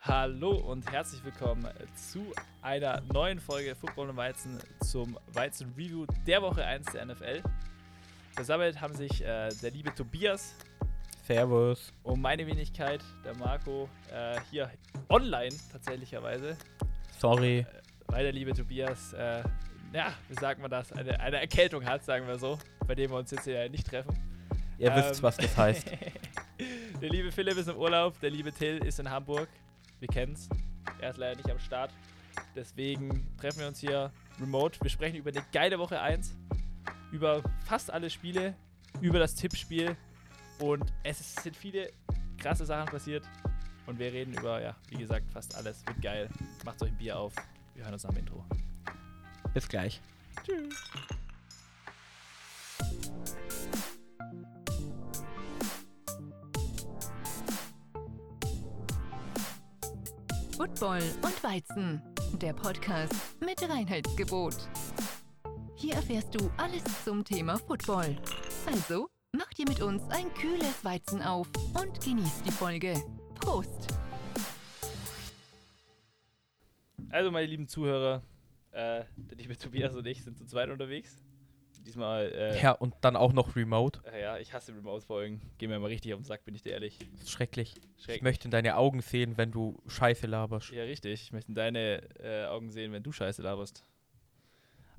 Hallo und herzlich willkommen zu einer neuen Folge Football und Weizen zum Weizen Review der Woche 1 der NFL. Versammelt haben sich äh, der liebe Tobias Servus. und meine Wenigkeit, der Marco, äh, hier online tatsächlicherweise, Sorry. weil der liebe Tobias, äh, ja, wie sagt man das, eine, eine Erkältung hat, sagen wir so, bei dem wir uns jetzt hier nicht treffen. Ihr Ähm, wisst, was das heißt. der liebe Philipp ist im Urlaub, der liebe Till ist in Hamburg. Wir kennen's. Er ist leider nicht am Start. Deswegen treffen wir uns hier remote. Wir sprechen über eine geile Woche 1, über fast alle Spiele, über das Tippspiel und es sind viele krasse Sachen passiert. Und wir reden über, ja, wie gesagt, fast alles. Wird geil. Macht euch ein Bier auf. Wir hören uns dem Intro. Bis gleich. Tschüss. Football und Weizen, der Podcast mit Reinheitsgebot. Hier erfährst du alles zum Thema Football. Also, mach dir mit uns ein kühles Weizen auf und genieß die Folge. Prost! Also, meine lieben Zuhörer, äh, der liebe Tobias und ich sind zu zweit unterwegs. Diesmal, äh, Ja, und dann auch noch Remote. Äh, Ja, ich hasse Remote-Folgen. Geh mir mal richtig auf den Sack, bin ich dir ehrlich. Ist schrecklich. Ich möchte in deine Augen sehen, wenn du Scheiße laberst. Ja, richtig. Ich möchte in deine äh, Augen sehen, wenn du Scheiße laberst.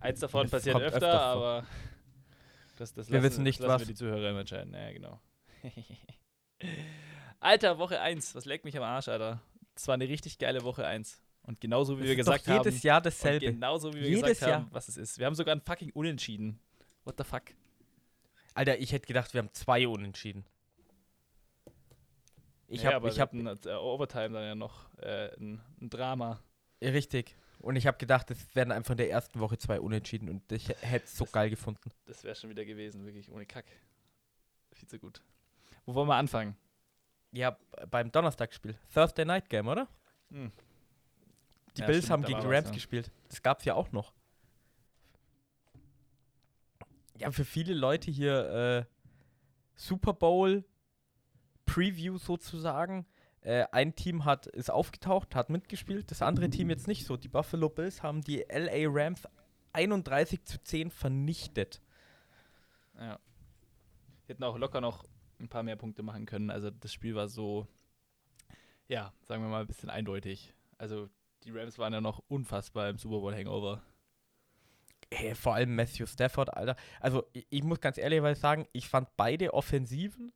Eins davon Das passiert öfter, öfter aber das, das Wir lassen, wissen nicht, lassen was. wir die Zuhörer immer entscheiden. Ja, genau. Alter, Woche 1. Was leckt mich am Arsch, Alter. Das war eine richtig geile Woche 1. Und genauso wie Das wir gesagt jedes haben. Jahr und dasselbe. genauso wie wir Jedes gesagt haben, Jahr. was es ist. Wir haben sogar ein fucking Unentschieden. What the fuck? Alter, ich hätte gedacht, wir haben zwei Unentschieden. Ich ja, habe, aber ich habe, hatten, äh, Overtime dann ja noch äh, ein, ein Drama. richtig. Und ich habe gedacht, es werden einfach in der ersten Woche zwei Unentschieden und ich hätte es so Das- geil gefunden. Das wäre schon wieder gewesen, wirklich ohne Kack. Viel zu gut. Wo wollen wir anfangen? Ja, beim Donnerstagsspiel. Thursday Night Game, oder? Hm. Die Ja, Bills stimmt, haben gegen die Rams ja. gespielt. Das gab es ja auch noch. Ja, für viele Leute hier äh, Super Bowl Preview sozusagen. Äh, ein Team hat ist aufgetaucht, hat mitgespielt, das andere Team jetzt nicht so. Die Buffalo Bills haben die LA Rams 31 zu 10 vernichtet. Ja. Die hätten auch locker noch ein paar mehr Punkte machen können. Also das Spiel war so, ja, sagen wir mal, ein bisschen eindeutig. Also die Rams waren ja noch unfassbar im Super Bowl Hangover. Hey, vor allem Matthew Stafford, Alter. Also ich, ich muss ganz ehrlich sagen, ich fand beide Offensiven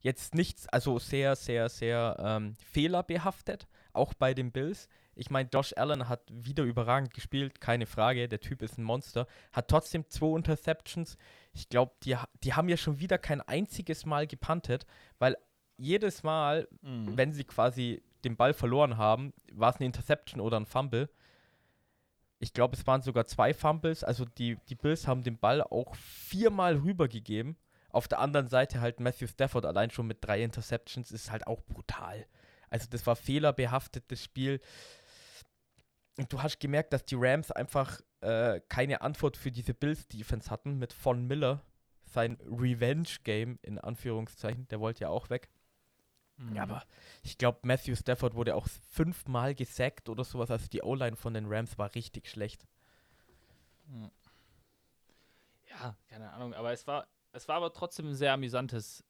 jetzt nichts, also sehr, sehr, sehr ähm, fehlerbehaftet, auch bei den Bills. Ich meine, Josh Allen hat wieder überragend gespielt, keine Frage, der Typ ist ein Monster. Hat trotzdem zwei Interceptions. Ich glaube, die, die haben ja schon wieder kein einziges Mal gepuntet, weil jedes Mal, Mhm. wenn sie quasi den Ball verloren haben, war es eine Interception oder ein Fumble. Ich glaube, es waren sogar zwei Fumbles. Also die, die Bills haben den Ball auch viermal rübergegeben. Auf der anderen Seite halt Matthew Stafford allein schon mit drei Interceptions ist halt auch brutal. Also das war fehlerbehaftetes Spiel. Und du hast gemerkt, dass die Rams einfach äh, keine Antwort für diese Bills-Defense hatten mit Von Miller. Sein Revenge-Game in Anführungszeichen. Der wollte ja auch weg. Mhm. Aber ich glaube, Matthew Stafford wurde auch fünfmal gesackt oder sowas. Also die O-Line von den Rams war richtig schlecht. Ja, keine Ahnung, aber es war, es war aber trotzdem ein sehr amüsantes,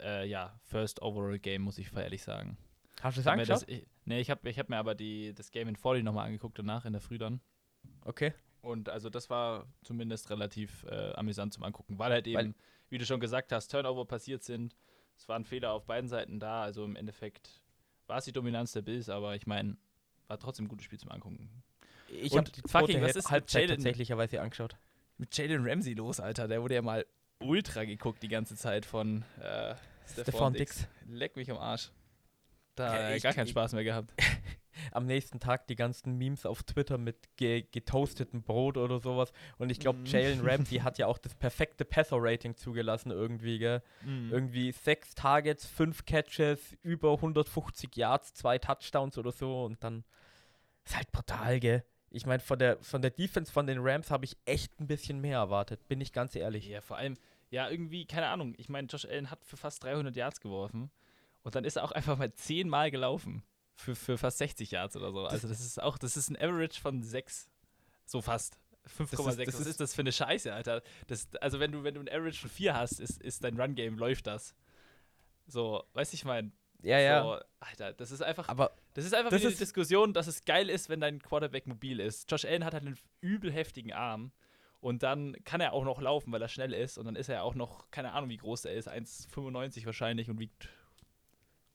äh, ja, First Overall Game, muss ich ehrlich sagen. Hast du es mir das, angeschaut? ich, nee, ich habe ich hab mir aber die, das Game in 40 nochmal angeguckt danach, in der Früh dann. Okay. Und also das war zumindest relativ äh, amüsant zum Angucken, weil halt eben, Weil- wie du schon gesagt hast, Turnover passiert sind. Es waren Fehler auf beiden Seiten da. Also im Endeffekt war es die Dominanz der Bills, aber ich meine, war trotzdem ein gutes Spiel zum Angucken. Ich habe die fucking, was ist Halbzeit tatsächlicherweise angeschaut. Mit Jalen Ramsey los, Alter. Der wurde ja mal ultra geguckt die ganze Zeit von äh, Stefan Dix. Leck mich am Arsch. Da Ja, hat er ich- gar keinen ich- Spaß mehr gehabt. Am nächsten Tag die ganzen Memes auf Twitter mit ge getoastetem Brot oder sowas. Und ich glaube, Mhm. Jalen Ramsey hat ja auch das perfekte Passer-Rating zugelassen irgendwie, gell? Mhm. Irgendwie sechs Targets, fünf Catches, über 150 Yards, zwei Touchdowns oder so und dann ist halt brutal, gell? Ich meine, von der, von der Defense von den Rams habe ich echt ein bisschen mehr erwartet, bin ich ganz ehrlich. Ja, vor allem, ja, irgendwie, keine Ahnung. Ich meine, Josh Allen hat für fast 300 Yards geworfen. Und dann ist er auch einfach mal zehnmal gelaufen. Für, für fast 60 Yards oder so. Also das ist auch, das ist ein Average von 6. So fast. 5,6. Das Was ist- das ist, das für eine Scheiße, Alter? Das, also wenn du, wenn du ein Average von 4 hast, ist, ist dein Run-Game, läuft das. So, weißt du, ich meine, Ja, ja. so, Alter, das ist einfach, Aber das ist einfach das wieder die ist- Diskussion, dass es geil ist, wenn dein Quarterback mobil ist. Josh Allen hat halt einen übel heftigen Arm und dann kann er auch noch laufen, weil er schnell ist und dann ist er auch noch, keine Ahnung, wie groß er ist, 1,95 wahrscheinlich und wiegt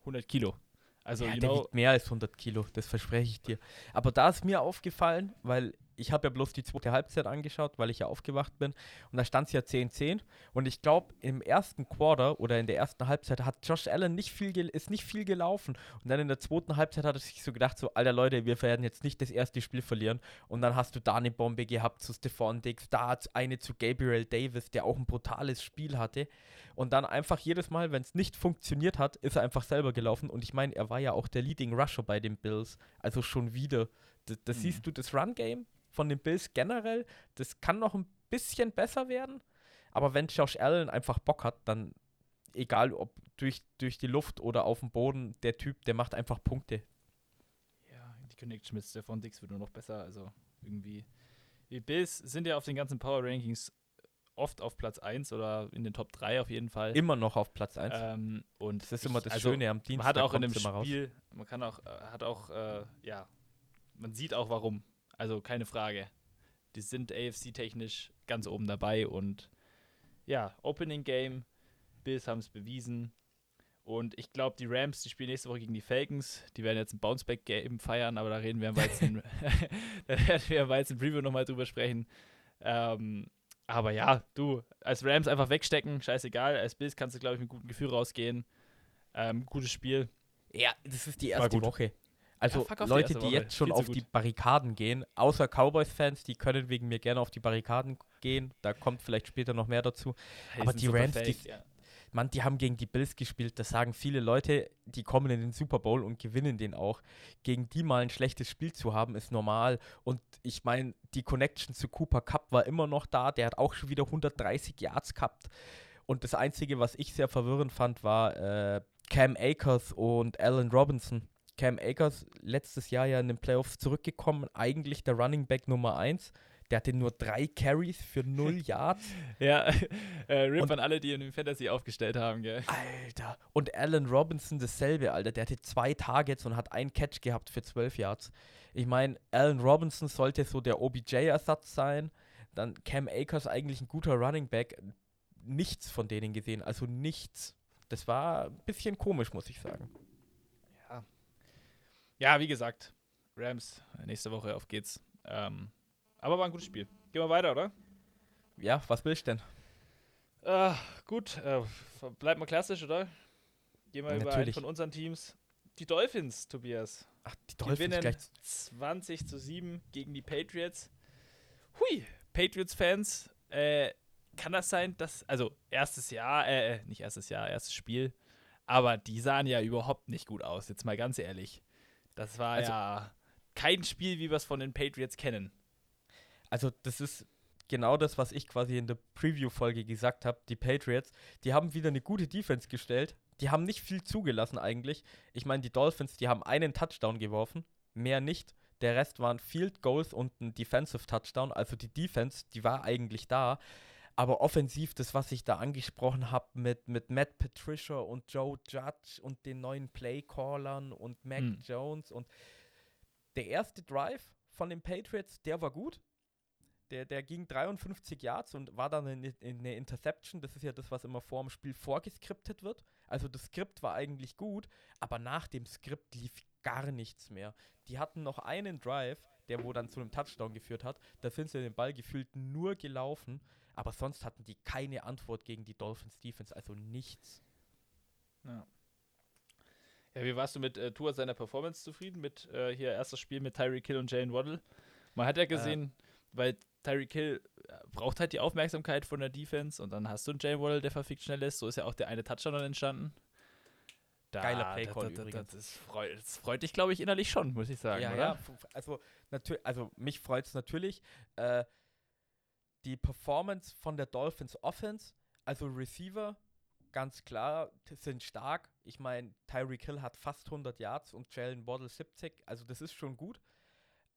100 Kilo. Also, ja, der know, wiegt mehr als 100 Kilo, das verspreche ich dir. Aber da ist mir aufgefallen, weil ich habe ja bloß die zweite Halbzeit angeschaut, weil ich ja aufgewacht bin. Und da stand es ja 10-10. Und ich glaube, im ersten Quarter oder in der ersten Halbzeit hat Josh Allen nicht viel ist nicht viel gelaufen. Und dann in der zweiten Halbzeit hat er sich so gedacht, so, alter Leute, wir werden jetzt nicht das erste Spiel verlieren. Und dann hast du da eine Bombe gehabt zu Stephon Diggs, da eine zu Gabriel Davis, der auch ein brutales Spiel hatte. Und dann einfach jedes Mal, wenn es nicht funktioniert hat, ist er einfach selber gelaufen. Und ich meine, er war ja auch der Leading Rusher bei den Bills. Also schon wieder. Das, das Mhm. siehst du, das Run-Game von den Bills generell, das kann noch ein bisschen besser werden. Aber wenn Josh Allen einfach Bock hat, dann egal ob durch, durch die Luft oder auf dem Boden, der Typ, der macht einfach Punkte. ja, die Connection mit Stefan Dix wird nur noch besser. Also irgendwie. Die Bills sind ja auf den ganzen Power Rankings oft auf Platz 1 oder in den Top 3 auf jeden Fall. Immer noch auf Platz 1. Ähm, und das ist immer ich- das also, Schöne am Dienstag. Man hat auch in dem immer raus. Spiel, man kann auch, äh, hat auch, äh, ja, man sieht auch warum. Also keine Frage. Die sind AFC-technisch ganz oben dabei und ja, Opening Game, Bills haben es bewiesen. Und ich glaube, die Rams, die spielen nächste Woche gegen die Falcons. Die werden jetzt ein Bounceback-Game feiern, aber da reden wir im Weizen, da werden wir im Weizen Preview nochmal drüber sprechen. Ähm, aber ja, du, als Rams einfach wegstecken, scheißegal. Als Bills kannst du, glaube ich, mit gutem Gefühl rausgehen. Ähm, gutes Spiel. Ja, das ist die erste. Woche. Also Ja, die Leute, die jetzt schon auf die gut. Barrikaden gehen, außer Cowboys-Fans, die können wegen mir gerne auf die Barrikaden gehen. Da kommt vielleicht später noch mehr dazu. Aber sind die Rams, fake, die- ja. Mann, die haben gegen die Bills gespielt. Das sagen viele Leute, die kommen in den Super Bowl und gewinnen den auch. Gegen die mal ein schlechtes Spiel zu haben, ist normal. Und ich meine, die Connection zu Cooper Cup war immer noch da. Der hat auch schon wieder 130 Yards gehabt. Und das Einzige, was ich sehr verwirrend fand, war äh, Cam Akers und Allen Robinson. Cam Akers letztes Jahr ja in den Playoffs zurückgekommen, eigentlich der Running Back Nummer 1. Der hatte nur drei Carries für 0 Yards. Ja, äh, RIP Und- an alle, die in dem Fantasy aufgestellt haben, gell? Alter. Und Allen Robinson dasselbe, Alter. Der hatte zwei Targets und hat einen Catch gehabt für 12 Yards. Ich meine, Allen Robinson sollte so der OBJ-Ersatz sein. Dann Cam Akers eigentlich ein guter Running Back. Nichts von denen gesehen, also nichts. Das war ein bisschen komisch, muss ich sagen. Ja. Ja, wie gesagt, Rams, nächste Woche, auf geht's. Ähm, aber war ein gutes Spiel. Gehen wir weiter, oder? Ja, was willst du denn? Ah, gut, äh, bleibt mal klassisch, oder? Gehen wir über einen von unseren Teams. Die Dolphins, Tobias. Ach, die Dolphins Gewinnen gleich. 20 zu 7 gegen die Patriots. Hui, Patriots-Fans, äh, kann das sein, dass, also erstes Jahr, äh, äh, nicht erstes Jahr, erstes Spiel, aber die sahen ja überhaupt nicht gut aus, jetzt mal ganz ehrlich. Das war Also- ja kein Spiel, wie wir es von den Patriots kennen. Also, das ist genau das, was ich quasi in der Preview-Folge gesagt habe. Die Patriots, die haben wieder eine gute Defense gestellt. Die haben nicht viel zugelassen eigentlich. Ich meine, die Dolphins, die haben einen Touchdown geworfen, mehr nicht. Der Rest waren Field Goals und ein Defensive Touchdown. Also die Defense, die war eigentlich da. Aber offensiv, das, was ich da angesprochen habe mit, mit Matt Patricia und Joe Judge und den neuen Playcallern und Mac Hm. Jones und der erste Drive von den Patriots, der war gut. Der, der ging 53 Yards und war dann eine, eine Interception. Das ist ja das, was immer vor dem Spiel vorgeskriptet wird. Also das Skript war eigentlich gut, aber nach dem Skript lief gar nichts mehr. Die hatten noch einen Drive, der wo dann zu einem Touchdown geführt hat. Da sind sie den Ball gefühlt nur gelaufen, aber sonst hatten die keine Antwort gegen die Dolphins Defense, also nichts. Ja. Ja, wie warst du mit äh, Tour seiner Performance zufrieden? Mit äh, hier erstes Spiel mit Tyreek Hill und Jalen Waddle? Man hat ja gesehen, weil Tyreek Hill äh, braucht halt die Aufmerksamkeit von der Defense und dann hast du einen Jalen Waddle, der verfickt schnell ist. So ist ja auch der eine Touchdown dann entstanden. Da, Geiler Playcall da, da, übrigens. Das freut, das freut dich, glaube ich, innerlich schon, muss ich sagen. ja, oder? ja, also, also mich freut es natürlich. Äh, die Performance von der Dolphins Offense, also Receiver, ganz klar, sind stark. Ich meine, Tyreek Hill hat fast 100 Yards und Jalen Waddle 70. Also das ist schon gut.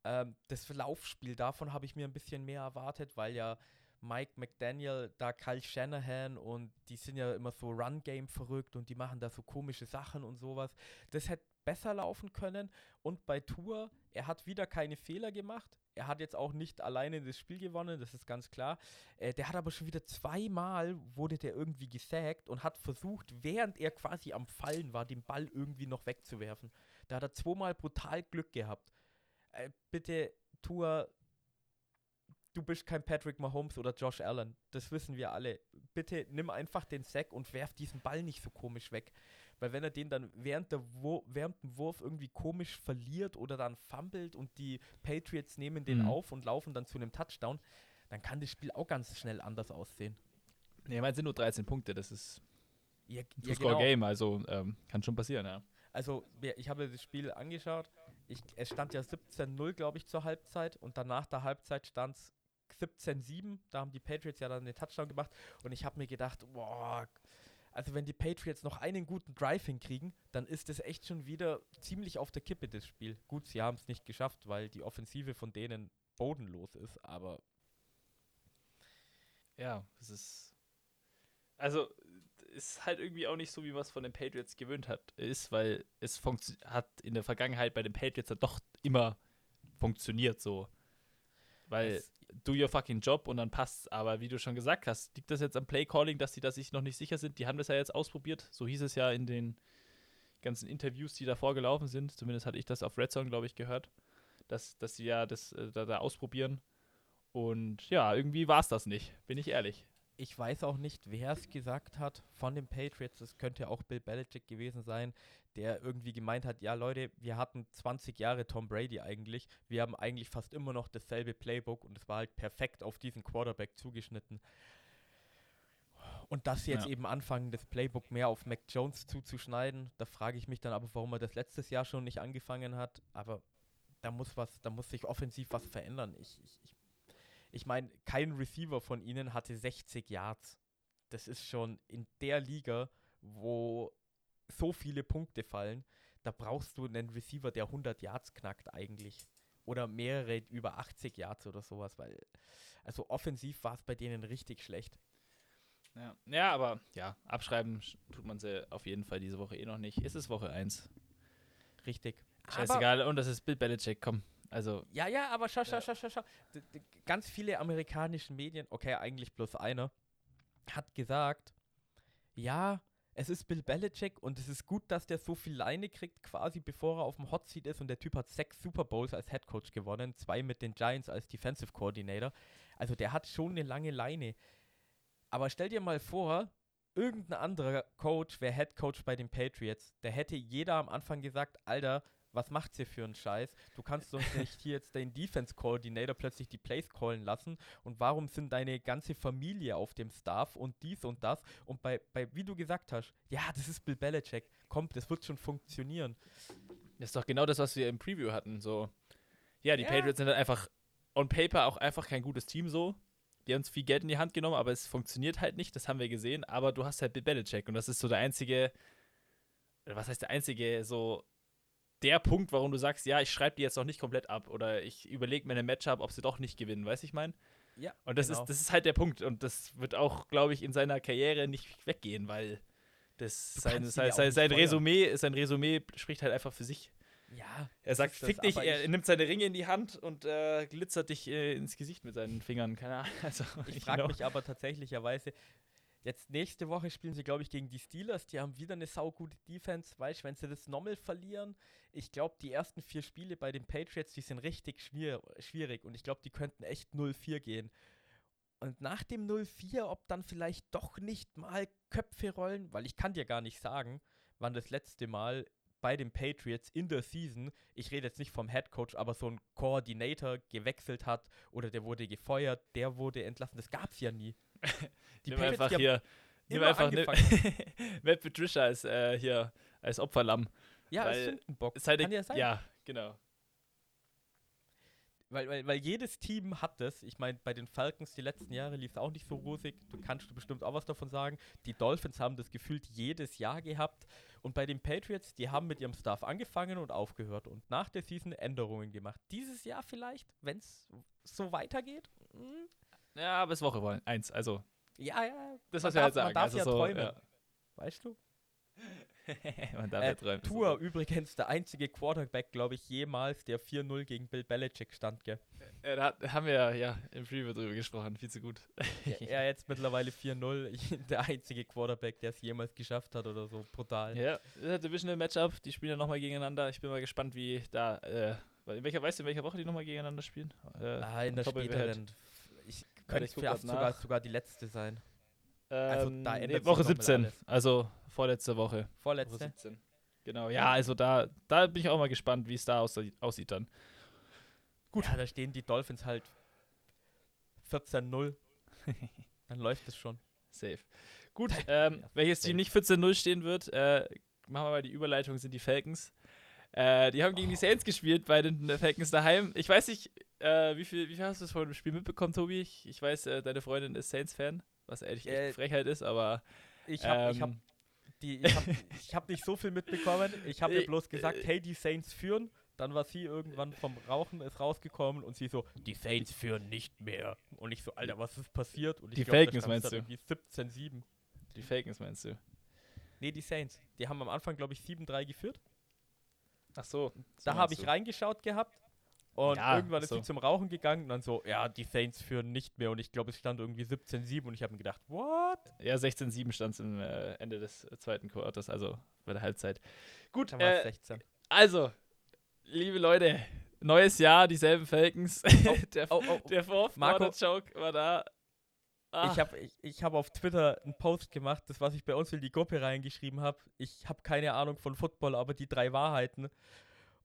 Ähm, das Laufspiel, davon habe ich mir ein bisschen mehr erwartet, weil ja Mike McDaniel, da Kyle Shanahan und die sind ja immer so Run-Game verrückt und die machen da so komische Sachen und sowas. Das hätte besser laufen können. Und bei Tour, er hat wieder keine Fehler gemacht. Er hat jetzt auch nicht alleine das Spiel gewonnen, das ist ganz klar. Äh, der hat aber schon wieder zweimal, wurde der irgendwie gesackt und hat versucht, während er quasi am Fallen war, den Ball irgendwie noch wegzuwerfen. Da hat er zweimal brutal Glück gehabt. Äh, bitte, Tour, du bist kein Patrick Mahomes oder Josh Allen. Das wissen wir alle. Bitte nimm einfach den Sack und werf diesen Ball nicht so komisch weg. Weil wenn er den dann während, der während dem Wurf irgendwie komisch verliert oder dann fummelt und die Patriots nehmen den Mhm. auf und laufen dann zu einem Touchdown, dann kann das Spiel auch ganz schnell anders aussehen. Nee, mein sind nur 13 Punkte, das ist Ja, ein ja, genau. Two-Score-Game, also ähm, kann schon passieren, ja. Also, ich habe das Spiel angeschaut. Ich, es stand ja 17-0, glaube ich, zur Halbzeit. Und danach der Halbzeit stand es 17-7. Da haben die Patriots ja dann den Touchdown gemacht. Und ich habe mir gedacht, boah, also wenn die Patriots noch einen guten Drive hinkriegen, dann ist das echt schon wieder ziemlich auf der Kippe, das Spiel. Gut, sie haben es nicht geschafft, weil die Offensive von denen bodenlos ist. Aber Ja, das ist. Also, ist halt irgendwie auch nicht so, wie man es von den Patriots gewöhnt hat, ist, weil es hat in der Vergangenheit bei den Patriots dann doch immer funktioniert so. Weil Es- do your fucking job und dann passt's. Aber wie du schon gesagt hast, liegt das jetzt am Play-Calling, dass die da sich noch nicht sicher sind? Die haben das ja jetzt ausprobiert. So hieß es ja in den ganzen Interviews, die davor gelaufen sind. Zumindest hatte ich das auf Red Zone, glaube ich, gehört. Dass, dass sie ja das äh, da, da ausprobieren. Und ja, irgendwie war es das nicht, bin ich ehrlich. Ich weiß auch nicht, wer es gesagt hat von den Patriots. Es könnte auch Bill Belichick gewesen sein, der irgendwie gemeint hat, ja Leute, wir hatten 20 Jahre Tom Brady eigentlich. Wir haben eigentlich fast immer noch dasselbe Playbook und es war halt perfekt auf diesen Quarterback zugeschnitten. Und dass sie jetzt Ja. eben anfangen, das Playbook mehr auf Mac Jones zuzuschneiden, da frage ich mich dann aber, warum er das letztes Jahr schon nicht angefangen hat. Aber da muss was, da muss sich offensiv was verändern. Ich, ich, ich ich meine, kein Receiver von ihnen hatte 60 Yards. Das ist schon in der Liga, wo so viele Punkte fallen, da brauchst du einen Receiver, der 100 Yards knackt eigentlich. Oder mehrere über 80 Yards oder sowas, weil, also offensiv war es bei denen richtig schlecht. Ja. ja, aber ja, abschreiben sch- tut man sie auf jeden Fall diese Woche eh noch nicht. Es ist Woche 1. Richtig. Scheißegal. Und das ist Bill Belichick, komm. Also, Ja, ja, aber schau, schau, schau, schau, schau. Ganz viele amerikanische Medien, okay, eigentlich bloß einer, hat gesagt, ja, es ist Bill Belichick und es ist gut, dass der so viel Leine kriegt, quasi bevor er auf dem Hot Seat ist und der Typ hat sechs Super Bowls als Head Coach gewonnen, zwei mit den Giants als Defensive Coordinator. Also der hat schon eine lange Leine. Aber stell dir mal vor, irgendein anderer Coach wäre Head Coach bei den Patriots. Der hätte jeder am Anfang gesagt, Alter, was macht's hier für einen Scheiß? Du kannst doch nicht hier jetzt den Defense Coordinator plötzlich die Plays callen lassen und warum sind deine ganze Familie auf dem Staff und dies und das und bei, bei wie du gesagt hast, ja, das ist Bill Belichick, komm, das wird schon funktionieren. das ist doch genau das, was wir im Preview hatten. So, ja, die Ja. Patriots sind halt einfach on paper auch einfach kein gutes Team so. Die haben uns viel Geld in die Hand genommen, aber es funktioniert halt nicht, das haben wir gesehen. Aber du hast halt Bill Belichick und das ist so der einzige, was heißt der einzige, so der Punkt, warum du sagst, ja, ich schreibe die jetzt noch nicht komplett ab oder ich überlege mir eine Matchup, ob sie doch nicht gewinnen, weißt du, ich meine? Ja, Und das, genau. ist, das ist halt der Punkt. Und das wird auch, glaube ich, in seiner Karriere nicht weggehen, weil das sein, sein, sein, sein. Resümee, sein Resümee spricht halt einfach für sich. Ja, Er sagt, fick dich, er nimmt seine Ringe in die Hand und äh, glitzert dich äh, ins Gesicht mit seinen Fingern. Keine Ahnung. Also, Ich frage mich aber tatsächlicherweise, jetzt nächste Woche spielen sie, glaube ich, gegen die Steelers. Die haben wieder eine saugute Defense. Weißt du, wenn sie das nochmal verlieren, ich glaube, die ersten vier Spiele bei den Patriots, die sind richtig schwier schwierig. Und ich glaube, die könnten echt 0-4 gehen. Und nach dem 0-4, ob dann vielleicht doch nicht mal Köpfe rollen, weil ich kann dir gar nicht sagen, wann das letzte Mal bei den Patriots in der Season, ich rede jetzt nicht vom Head Coach, aber so ein Koordinator gewechselt hat oder der wurde gefeuert, der wurde entlassen. Das gab es ja nie. Die nimm Patriots, einfach die hier. Nimm einfach nimm, Matt Patricia als äh, hier als Opferlamm. Ja, weil es Sündenbock. Halt Kann ja sein. Ja, genau. Weil, weil, weil jedes Team hat das. Ich meine, bei den Falcons die letzten Jahre lief es auch nicht so rosig. Du kannst du bestimmt auch was davon sagen. Die Dolphins haben das gefühlt jedes Jahr gehabt. Und bei den Patriots, die haben mit ihrem Staff angefangen und aufgehört und nach der Season Änderungen gemacht. Dieses Jahr vielleicht, wenn es so weitergeht. Hm. Ja, aber es ist Woche eins. Also, Ja, ja. das, was wir halt sagen. man darf also ja so, träumen. Ja. Weißt du? Man darf Äh, ja träumen. Tour so. übrigens der einzige Quarterback, glaube ich, jemals, der 4-0 gegen Bill Belichick stand, gell? Äh, da haben wir ja, ja im Preview drüber gesprochen. Viel zu gut. er jetzt mittlerweile 4-0. Ich- Der einzige Quarterback, der es jemals geschafft hat oder so. Brutal. Ja, das ist ein Divisional Matchup. Die spielen ja nochmal gegeneinander. Ich bin mal gespannt, wie da. Äh, in welcher, weißt du, in welcher Woche die nochmal gegeneinander spielen? Äh, Ah, in der späteren. Ich könnte fast sogar, sogar die letzte sein. Also, Ähm, da nee, Woche noch mal 17. alles. Also vorletzte Woche. Woche Vorletzte. 17. Genau, ja, also da, da bin ich auch mal gespannt, wie es da aussieht, dann. Gut. Ja, da stehen die Dolphins halt 14-0. Dann läuft es schon. Safe. Gut, ähm, Ja, welches safe. Team nicht 14-0 stehen wird, äh, machen wir mal die Überleitung, sind die Falcons. Äh, die haben gegen Oh. die Saints gespielt bei den Falcons daheim. Ich weiß nicht, äh, wie, viel, wie viel hast du vor dem Spiel mitbekommen, Tobi? Ich, ich weiß, äh, deine Freundin ist Saints-Fan, was ehrlich echt Äh, Frechheit ist, aber Ich habe hab ähm, die, ich hab, ich hab nicht so viel mitbekommen. Ich habe ihr Äh, bloß gesagt, äh, hey, die Saints führen. Dann war sie irgendwann vom Rauchen ist rausgekommen und sie so, die Saints führen nicht mehr. Und ich so, Alter, was ist passiert? Und ich Die glaub, da Falcons stand's meinst du? Irgendwie 17-7. die Falcons meinst du? Nee, die Saints. Die haben am Anfang, glaube ich, 7-3 geführt. Ach so. Da habe ich reingeschaut gehabt. Und Ja, irgendwann ist so. sie zum Rauchen gegangen und dann so, ja, die Saints führen nicht mehr. Und ich glaube, es stand irgendwie 17-7 und ich habe mir gedacht, what? Ja, 16-7 stand es am äh, Ende des äh, zweiten Quarters, also bei der Halbzeit. Gut, Dann äh, 16. also, liebe Leute, neues Jahr, dieselben Falcons. der, Oh, oh, der Fourth Marco. Quarter Joke war da. Ah, Ich habe ich, ich hab auf Twitter einen Post gemacht, das was ich bei uns in die Gruppe reingeschrieben habe. Ich habe keine Ahnung von Football, aber die drei Wahrheiten.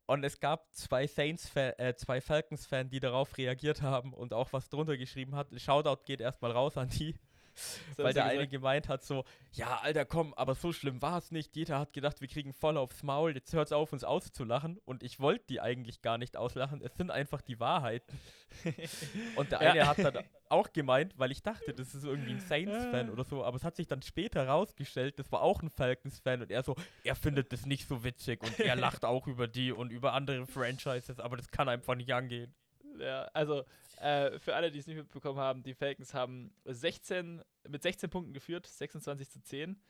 Und es gab zwei Saints, äh, zwei Falcons-Fans, die darauf reagiert haben und auch was drunter geschrieben hat. Shoutout geht erstmal raus an die, weil der eine gemeint hat so, ja, Alter, komm, aber so schlimm war es nicht. Jeder hat gedacht, wir kriegen voll aufs Maul, jetzt hört's auf, uns auszulachen. Und ich wollte die eigentlich gar nicht auslachen, es sind einfach die Wahrheiten. Und der Ja. eine hat dann auch gemeint, weil ich dachte, das ist irgendwie ein Saints-Fan Ah. oder so, aber es hat sich dann später rausgestellt, das war auch ein Falcons-Fan und er so, er findet das nicht so witzig und er lacht auch über die und über andere Franchises, aber das kann einfach nicht angehen. Ja, also äh, für alle, die es nicht mitbekommen haben, die Falcons haben 16, mit 16 Punkten geführt, 26 zu 10.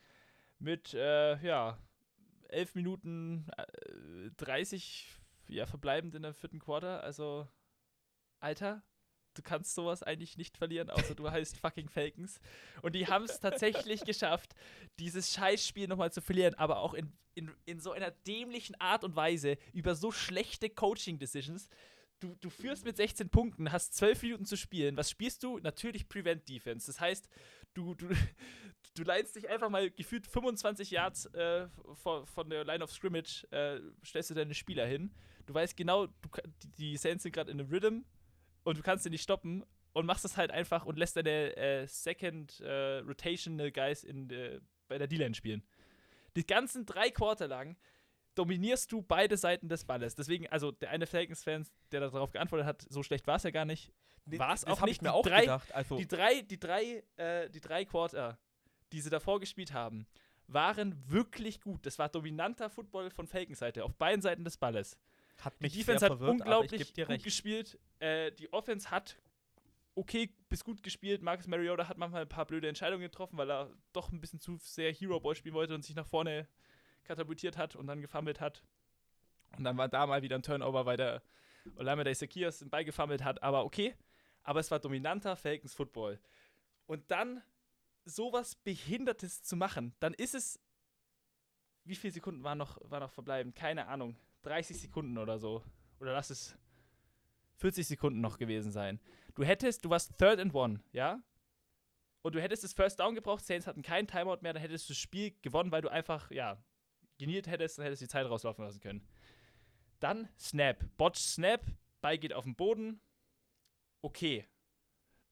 Mit, äh, ja, 11 Minuten äh, 30 ja, verbleibend in der vierten Quarter. Also, Alter, du kannst sowas eigentlich nicht verlieren, außer du heißt fucking Falcons. Und die haben es tatsächlich geschafft, dieses Scheißspiel nochmal zu verlieren, aber auch in, in, in so einer dämlichen Art und Weise, über so schlechte Coaching-Decisions. Du, du führst mit 16 Punkten, hast 12 Minuten zu spielen. Was spielst du? Natürlich Prevent Defense. Das heißt, du, du, du leinst dich einfach mal gefühlt 25 Yards äh, von, von der Line of Scrimmage, äh, stellst du deine Spieler hin. Du weißt genau, du, die Saints sind gerade in einem Rhythm und du kannst sie nicht stoppen und machst das halt einfach und lässt deine äh, Second äh, Rotational Guys in, äh, bei der D-Line spielen. Die ganzen drei Quarter lang dominierst du beide Seiten des Balles. Deswegen, also der eine Falcons-Fan, der darauf geantwortet hat, so schlecht war es ja gar nicht. War's das auch nicht. mir Die auch drei- gedacht. Also, Die drei, die drei, äh, die drei Quarter, die sie davor gespielt haben, waren wirklich gut. Das war dominanter Football von Falcons-Seite, auf beiden Seiten des Balles. hat Die mich Defense sehr hat verwirrt, unglaublich gut gespielt. Äh, die Offense hat okay bis gut gespielt. Marcus Mariota hat manchmal ein paar blöde Entscheidungen getroffen, weil er doch ein bisschen zu sehr Hero Ball spielen wollte und sich nach vorne katapultiert hat und dann gefummelt hat. Und dann war da mal wieder ein Turnover, weil der Olamide Sakias den Ball gefummelt hat. Aber okay, aber es war dominanter Falcons Football. Und dann sowas Behindertes zu machen, dann ist es. Wie viele Sekunden waren noch, war noch verbleibend? Keine Ahnung. 30 Sekunden oder so. Oder lass es 40 Sekunden noch gewesen sein. Du hättest, du warst Third and One, ja? Und du hättest das First Down gebraucht, Saints hatten keinen Timeout mehr, dann hättest du das Spiel gewonnen, weil du einfach, ja, geniert hättest, dann hättest du die Zeit rauslaufen lassen können. Dann Snap. Botch Snap, Ball geht auf den Boden. Okay.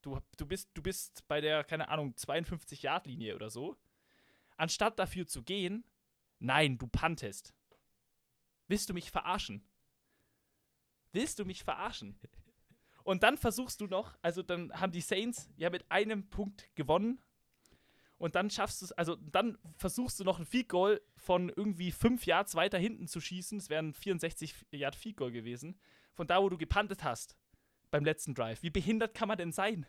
Du, du, bist, du bist bei der, keine Ahnung, 52-Yard-Linie oder so. Anstatt dafür zu gehen, nein, du pantest. Willst du mich verarschen? Willst du mich verarschen? Und dann versuchst du noch, also dann haben die Saints ja mit einem Punkt gewonnen. Und dann schaffst du es, also dann versuchst du noch ein Field Goal von irgendwie fünf Yards weiter hinten zu schießen. Es wären 64 Yard Field Goal gewesen. Von da, wo du gepantet hast beim letzten Drive. Wie behindert kann man denn sein?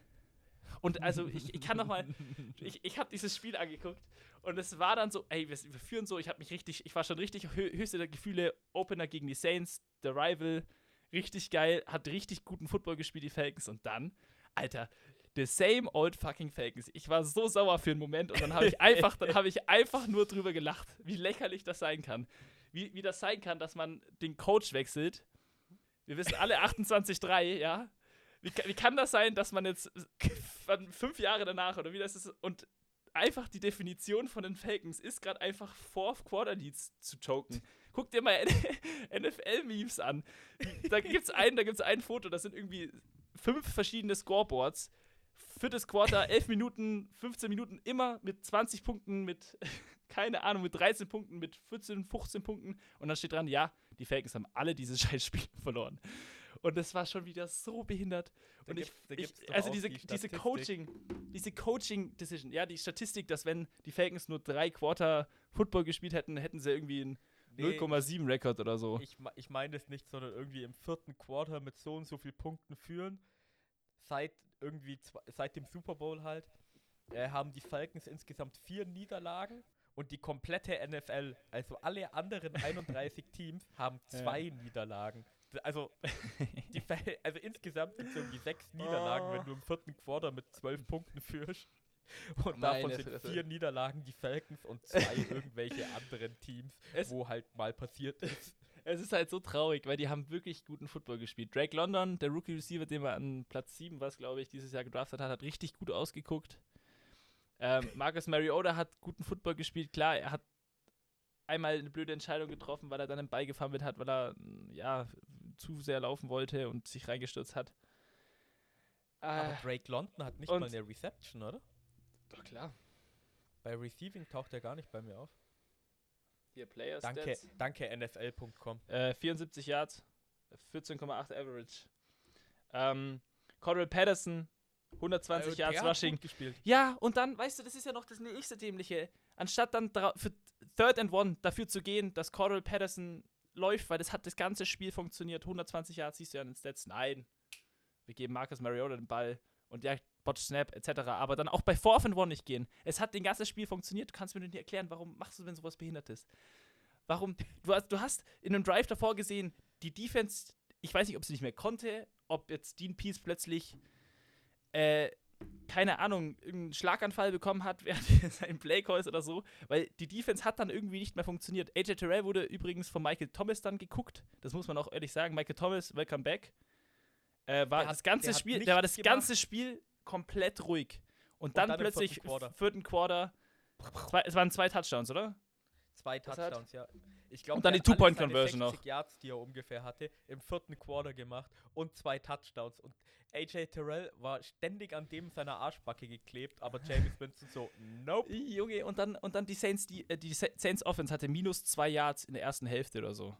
Und also ich, ich kann noch mal, ich, ich habe dieses Spiel angeguckt und es war dann so, ey, wir, wir führen so, ich habe mich richtig, ich war schon richtig hö höchste der Gefühle, Opener gegen die Saints, der Rival, richtig geil, hat richtig guten Football gespielt, die Falcons und dann, Alter, the same old fucking Falcons. Ich war so sauer für einen Moment und dann habe ich einfach, dann habe ich einfach nur drüber gelacht, wie lächerlich das sein kann. Wie, wie das sein kann, dass man den Coach wechselt. Wir wissen alle 28-3, ja. Wie, wie kann das sein, dass man jetzt fünf Jahre danach oder wie das ist und einfach die Definition von den Falcons ist gerade einfach Fourth Quarter Leads zu choken. Guck dir mal NFL-Memes an. Da gibt es ein, ein Foto, das sind irgendwie fünf verschiedene Scoreboards. Viertes Quarter, 11 Minuten, 15 Minuten, immer mit 20 Punkten, mit, keine Ahnung, mit 13 Punkten, mit 14, 15 Punkten. Und dann steht dran, ja, die Falcons haben alle diese Scheißspiele verloren. Und das war schon wieder so behindert. Und da ich, ich also diese, die diese Coaching, diese Coaching-Decision, ja, die Statistik, dass wenn die Falcons nur drei Quarter Football gespielt hätten, hätten sie irgendwie einen nee, 0,7 Rekord oder so. Ich, ich meine das nicht, sondern irgendwie im vierten Quarter mit so und so viel Punkten führen. Seit irgendwie, seit dem Super Bowl halt, äh, haben die Falcons insgesamt vier Niederlagen und die komplette NFL, also alle anderen 31 Teams, haben zwei ja. Niederlagen also, die, also insgesamt sind es irgendwie sechs Niederlagen, oh. wenn du im vierten Quarter mit zwölf Punkten führst. Und Meine davon sind vier Niederlagen die Falcons und zwei irgendwelche anderen Teams, wo halt mal passiert ist. Es ist halt so traurig, weil die haben wirklich guten Football gespielt. Drake London, der Rookie Receiver, den man an Platz 7 was, glaube ich, dieses Jahr gedraftet hat, hat richtig gut ausgeguckt. Ähm, Marcus Mariota hat guten Football gespielt. Klar, er hat einmal eine blöde Entscheidung getroffen, weil er dann einen Ball gefummelt hat, weil er ja zu sehr laufen wollte und sich reingestürzt hat. Aber äh, Drake London hat nicht mal eine Reception, oder? Doch klar. Bei Receiving taucht er gar nicht bei mir auf. Hier, Players danke, danke NFL.com. Äh, 74 Yards, 14,8 Average. Ähm, Cordell Patterson, 120 äh, Yards Rushing. gespielt. Ja, und dann, weißt du, das ist ja noch das nächste Dämliche. Anstatt dann für Third and One dafür zu gehen, dass Cordell Patterson läuft, weil das hat das ganze Spiel funktioniert. 120 Jahre siehst du ja in den Stats. Nein. Wir geben Marcus Mariota den Ball und der Botch Snap etc. Aber dann auch bei Fourth and One nicht gehen. Es hat den ganzen Spiel funktioniert. Du kannst mir nicht erklären, warum machst du, wenn sowas behindert ist. Warum? Du hast, du hast in einem Drive davor gesehen, die Defense, ich weiß nicht, ob sie nicht mehr konnte, ob jetzt Dean Peace plötzlich äh, keine Ahnung, irgendeinen Schlaganfall bekommen hat während seinen Playcalls oder so, weil die Defense hat dann irgendwie nicht mehr funktioniert. AJ Terrell wurde übrigens von Michael Thomas dann geguckt, das muss man auch ehrlich sagen. Michael Thomas, welcome back. Äh, war das ganze Spiel, der war das gemacht. ganze Spiel komplett ruhig. Und, Und dann, dann, plötzlich vierten Quarter, vierten Quarter zwei, es waren zwei Touchdowns, oder? Zwei Touchdowns, ja. Ich glaube, und dann die Two-Point-Conversion noch. Yards, die er ungefähr hatte, im vierten Quarter gemacht und zwei Touchdowns. Und AJ Terrell war ständig an dem seiner Arschbacke geklebt, aber James Winston so, nope. Junge, und dann, und dann die Saints, die, äh, die Saints Offense hatte minus zwei Yards in der ersten Hälfte oder so.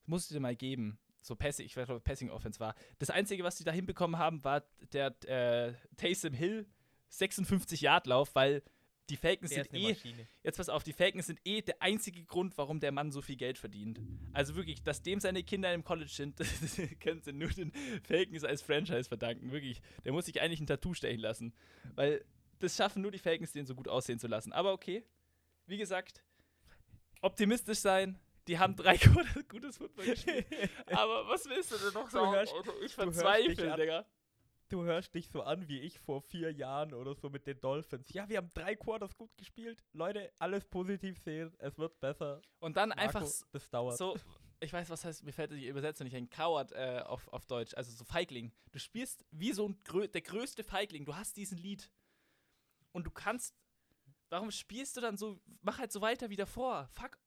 Das musst du dir mal geben. So Passing, ich weiß nicht, ob Passing Offense war. Das Einzige, was die da hinbekommen haben, war der äh, Taysom Hill 56 Yard Lauf, weil die Falcons sind eh, jetzt pass auf, die Falcons sind eh der einzige Grund, warum der Mann so viel Geld verdient. Also wirklich, dass dem seine Kinder im College sind, können sie nur den Falcons als Franchise verdanken. Wirklich, der muss sich eigentlich ein Tattoo stechen lassen. Weil das schaffen nur die Falcons, den so gut aussehen zu lassen. Aber okay, wie gesagt, optimistisch sein. Die haben drei gutes Football gespielt. Aber was willst du denn noch sagen? Hörst, ich verzweifle, Digga du hörst dich so an wie ich vor vier Jahren oder so mit den Dolphins. Ja, wir haben drei Quarters gut gespielt. Leute, alles positiv sehen, es wird besser. Und dann Marco, einfach das dauert. so, ich weiß, was heißt, mir fällt die Übersetzung nicht ein, Coward äh, auf, auf Deutsch, also so Feigling. Du spielst wie so ein der größte Feigling. Du hast diesen Lied und du kannst, warum spielst du dann so, mach halt so weiter wie davor. Fuck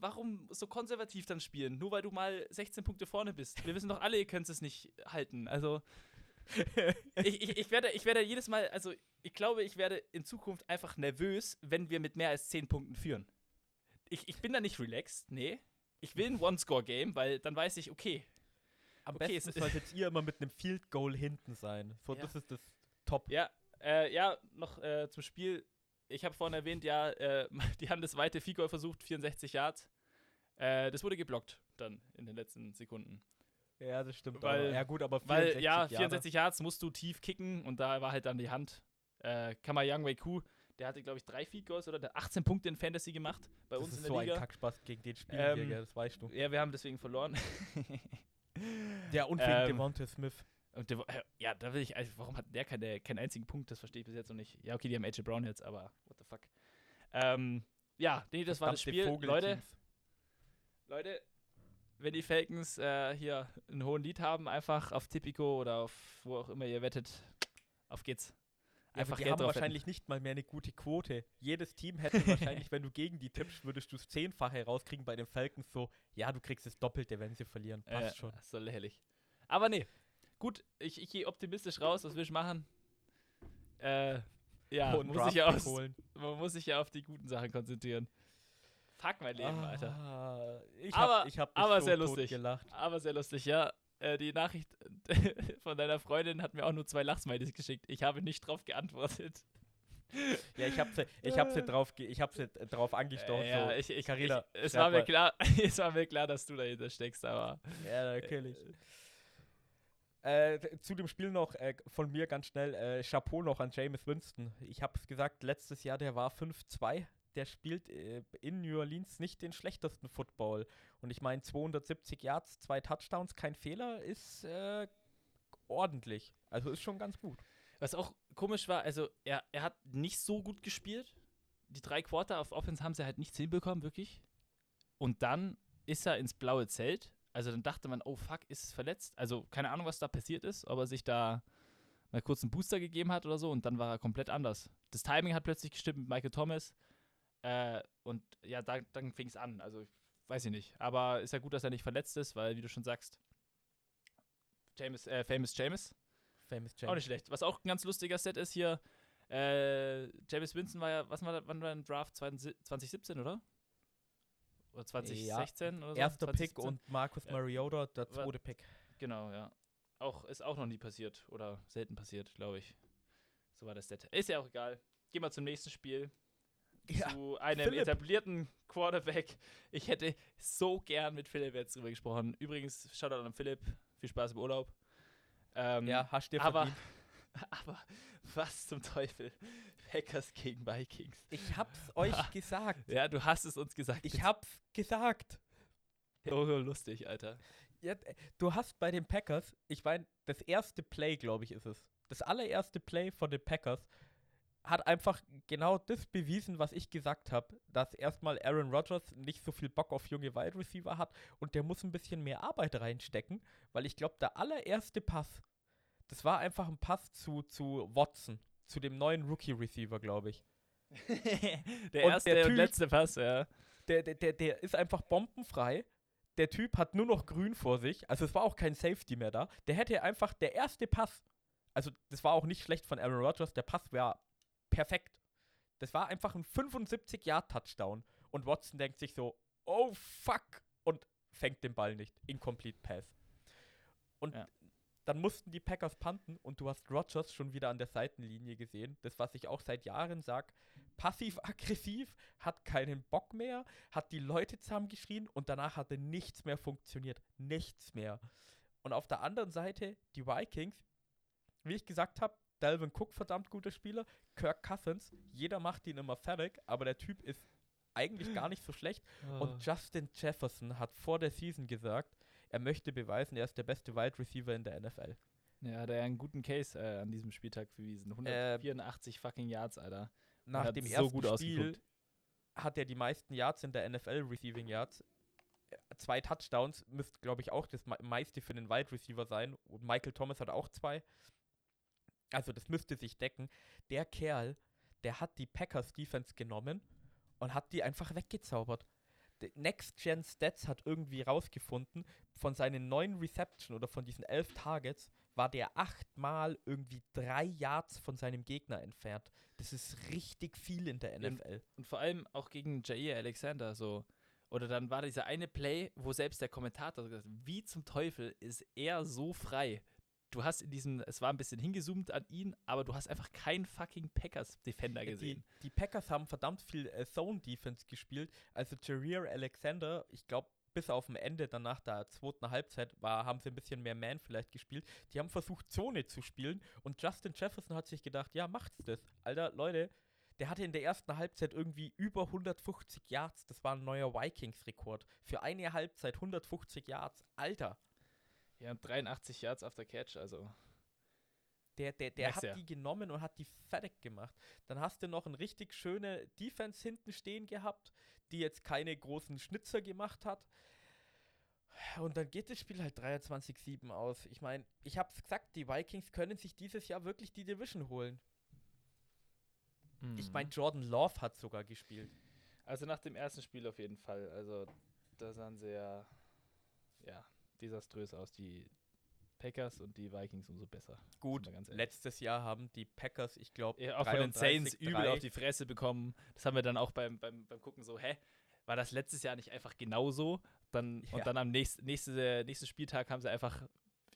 warum so konservativ dann spielen? Nur weil du mal 16 Punkte vorne bist. Wir wissen doch alle, ihr könnt es nicht halten. Also, ich, ich, ich, werde, ich werde jedes Mal, also ich glaube, ich werde in Zukunft einfach nervös, wenn wir mit mehr als 10 Punkten führen. Ich, ich bin da nicht relaxed, nee. Ich will ein One-Score-Game, weil dann weiß ich, okay. am Okay, besten es- solltet ihr immer mit einem Field Goal hinten sein. So, Ja. das ist das Top. Ja, äh, ja, noch äh, zum Spiel. Ich habe vorhin erwähnt, ja, äh, die haben das weite Figur versucht, 64 Yards. Äh, das wurde geblockt dann in den letzten Sekunden. Ja, das stimmt. Weil- aber, ja, gut, aber Weil, ja, Jahre. 64 Yards musst du tief kicken und da war halt dann die Hand. Äh, Kama Young Wei Ku, der hatte, glaube ich, drei Feed Goals oder der hat 18 Punkte in Fantasy gemacht bei Das uns ist in der so Liga. ein Kackspaß gegen den Spiel Ähm, hier, gell, das weißt du. ja, wir haben deswegen verloren. Ja, und wegen ähm, Devonta Smith. Und der, äh, ja, da will ich, warum hat der keine, keinen einzigen Punkt? Das verstehe ich bis jetzt noch nicht. Ja, okay, die haben AJ Brown jetzt, aber what the fuck. Ähm, ja, nee, das war das Spiel. Leute. Leute, wenn die Falcons äh, hier einen hohen Lead haben, einfach auf Tipico oder auf wo auch immer ihr wettet, auf geht's. Einfach die Geld haben wahrscheinlich nicht mal mehr eine gute Quote. Jedes Team hätte wahrscheinlich, wenn du gegen die tippst, würdest du das Zehnfache rauskriegen bei den Falcons so, ja, du kriegst das Doppelte, wenn sie verlieren. Passt Äh, schon. Das ist so lächerlich. Aber nee. Gut, ich, ich gehe optimistisch raus. Was will ich machen? Äh, ja, Hohen muss ich ja aus, man muss sich ja auf die guten Sachen konzentrieren. Fuck mein Leben, Alter. Ah, Ich Aber- hab, ich hab aber so sehr lustig. gelacht. Aber sehr lustig, ja. Äh, die Nachricht von deiner Freundin hat mir auch nur zwei Lachsmilies geschickt. Ich habe nicht drauf geantwortet. Ja, ich hab sie, ich hab sie drauf, ge- ich hab sie drauf angestochen. Äh, ja, so, ich, ich, Carina, ich, es war mir mal. klar, es war mir klar, dass du dahinter steckst, aber Ja, natürlich. Äh, d- zu dem Spiel noch äh, von mir ganz schnell äh, Chapeau noch an Jameis Winston. Ich habe es gesagt, letztes Jahr, der war 5-2. Der spielt äh, in New Orleans nicht den schlechtesten Football. Und ich meine, 270 Yards, zwei Touchdowns, kein Fehler, ist äh, ordentlich. Also ist schon ganz gut. Was auch komisch war, also er, er hat nicht so gut gespielt. Die drei Quarter auf Offense haben sie halt nichts hinbekommen, wirklich. Und dann ist er ins blaue Zelt. Also dann dachte man, oh fuck, ist es verletzt? Also keine Ahnung, was da passiert ist, ob er sich da mal kurz einen Booster gegeben hat oder so und dann war er komplett anders. Das Timing hat plötzlich gestimmt mit Michael Thomas. Äh, und ja, da, dann fing es an. Also weiß ich nicht. Aber ist ja gut, dass er nicht verletzt ist, weil, wie du schon sagst, James, äh, Famous James. Famous Auch nicht schlecht. Was auch ein ganz lustiger Set ist hier, äh, James Winston war ja, was war, wann war ein Draft? 20, 2017, oder? Oder 2016 oder so? Erster Pick 2017? und Marcus Ja. Mariota, der zweite Pick. Genau, ja. Auch, ist auch noch nie passiert oder selten passiert, glaube ich. So war das Set. Ist ja auch egal. Gehen wir zum nächsten Spiel. zu einem Philipp. etablierten Quarterback. Ich hätte so gern mit Philipp jetzt drüber gesprochen. Übrigens, Shoutout an Philipp. Viel Spaß im Urlaub. Ähm, ja, hast dir aber, verdient. aber was zum Teufel? Packers gegen Vikings. Ich hab's euch gesagt. Ja, du hast es uns gesagt. Ich hab's gesagt. so lustig, Alter. Ja, du hast bei den Packers, ich meine, das erste Play, glaube ich, ist es. Das allererste Play von den Packers hat einfach genau das bewiesen, was ich gesagt habe, dass erstmal Aaron Rodgers nicht so viel Bock auf junge Wide Receiver hat und der muss ein bisschen mehr Arbeit reinstecken, weil ich glaube, der allererste Pass, das war einfach ein Pass zu, zu Watson, zu dem neuen Rookie Receiver, glaube ich. der Und erste der Typ- letzte Pass, ja. der, der, der, der ist einfach bombenfrei. Der Typ hat nur noch grün vor sich. Also es war auch kein Safety mehr da. Der hätte einfach der erste Pass. Also das war auch nicht schlecht von Aaron Rodgers. Der Pass war perfekt. Das war einfach ein 75-Yard-Touchdown. Und Watson denkt sich so, oh fuck. Und fängt den Ball nicht. Incomplete Pass. Und Ja. Dann mussten die Packers panten und du hast Rodgers schon wieder an der Seitenlinie gesehen. Das, was ich auch seit Jahren sage. Passiv-aggressiv, hat keinen Bock mehr, hat die Leute zusammengeschrien und danach hatte nichts mehr funktioniert. Nichts mehr. Und auf der anderen Seite die Vikings, wie ich gesagt habe, Dalvin Cook, verdammt guter Spieler. Kirk Cousins, jeder macht ihn immer fertig, aber der Typ ist eigentlich gar nicht so schlecht. Oh. Und Justin Jefferson hat vor der Season gesagt, er möchte beweisen, er ist der beste Wide Receiver in der NFL. Ja, hat er ja einen guten Case äh, an diesem Spieltag bewiesen. 184 fucking Yards, Alter. Nach hat dem so ersten gut Spiel ausgeguckt. hat er die meisten Yards in der NFL, Receiving Yards. Äh, Zwei Touchdowns müsste, glaube ich, auch das me- meiste für den Wide Receiver sein. Und Michael Thomas hat auch zwei. Also das müsste sich decken. Der Kerl, der hat die Packers Defense genommen und hat die einfach weggezaubert. Next Gen Stats hat irgendwie rausgefunden, von seinen neun Reception oder von diesen elf Targets war der achtmal irgendwie drei Yards von seinem Gegner entfernt. Das ist richtig viel in der NFL. Und vor allem auch gegen Jair Alexander so. Oder dann war dieser eine Play, wo selbst der Kommentator gesagt hat, wie zum Teufel ist er so frei? Du hast in diesem, es war ein bisschen hingezoomt an ihn, aber du hast einfach keinen fucking Packers-Defender gesehen. Die, die Packers haben verdammt viel äh, Zone-Defense gespielt. Also Jareer Alexander, ich glaube, bis auf dem Ende, dann nach der zweiten Halbzeit, war, haben sie ein bisschen mehr Man vielleicht gespielt. Die haben versucht, Zone zu spielen und Justin Jefferson hat sich gedacht, ja, macht's das. Alter, Leute, der hatte in der ersten Halbzeit irgendwie über 150 Yards. Das war ein neuer Vikings-Rekord. Für eine Halbzeit 150 Yards. Alter. Ja, 83 Yards auf der Catch, also. Der, der, der hat ja. die genommen und hat die fertig gemacht. Dann hast du noch eine richtig schöne Defense hinten stehen gehabt, die jetzt keine großen Schnitzer gemacht hat. Und dann geht das Spiel halt 23-7 aus. Ich meine, ich habe es gesagt, die Vikings können sich dieses Jahr wirklich die Division holen. Ich Mhm. meine, Jordan Love hat sogar gespielt. Also nach dem ersten Spiel auf jeden Fall. Also da sahen sie ja, ja desaströs aus. Die Packers und die Vikings umso besser. Gut, letztes Jahr haben die Packers, ich glaube, Ja, auch von den Saints übel auf die Fresse bekommen. Das haben wir dann auch beim, beim, beim Gucken so, hä? War das letztes Jahr nicht einfach genauso? Dann, Ja. Und dann am nächsten nächste, nächsten Spieltag haben sie einfach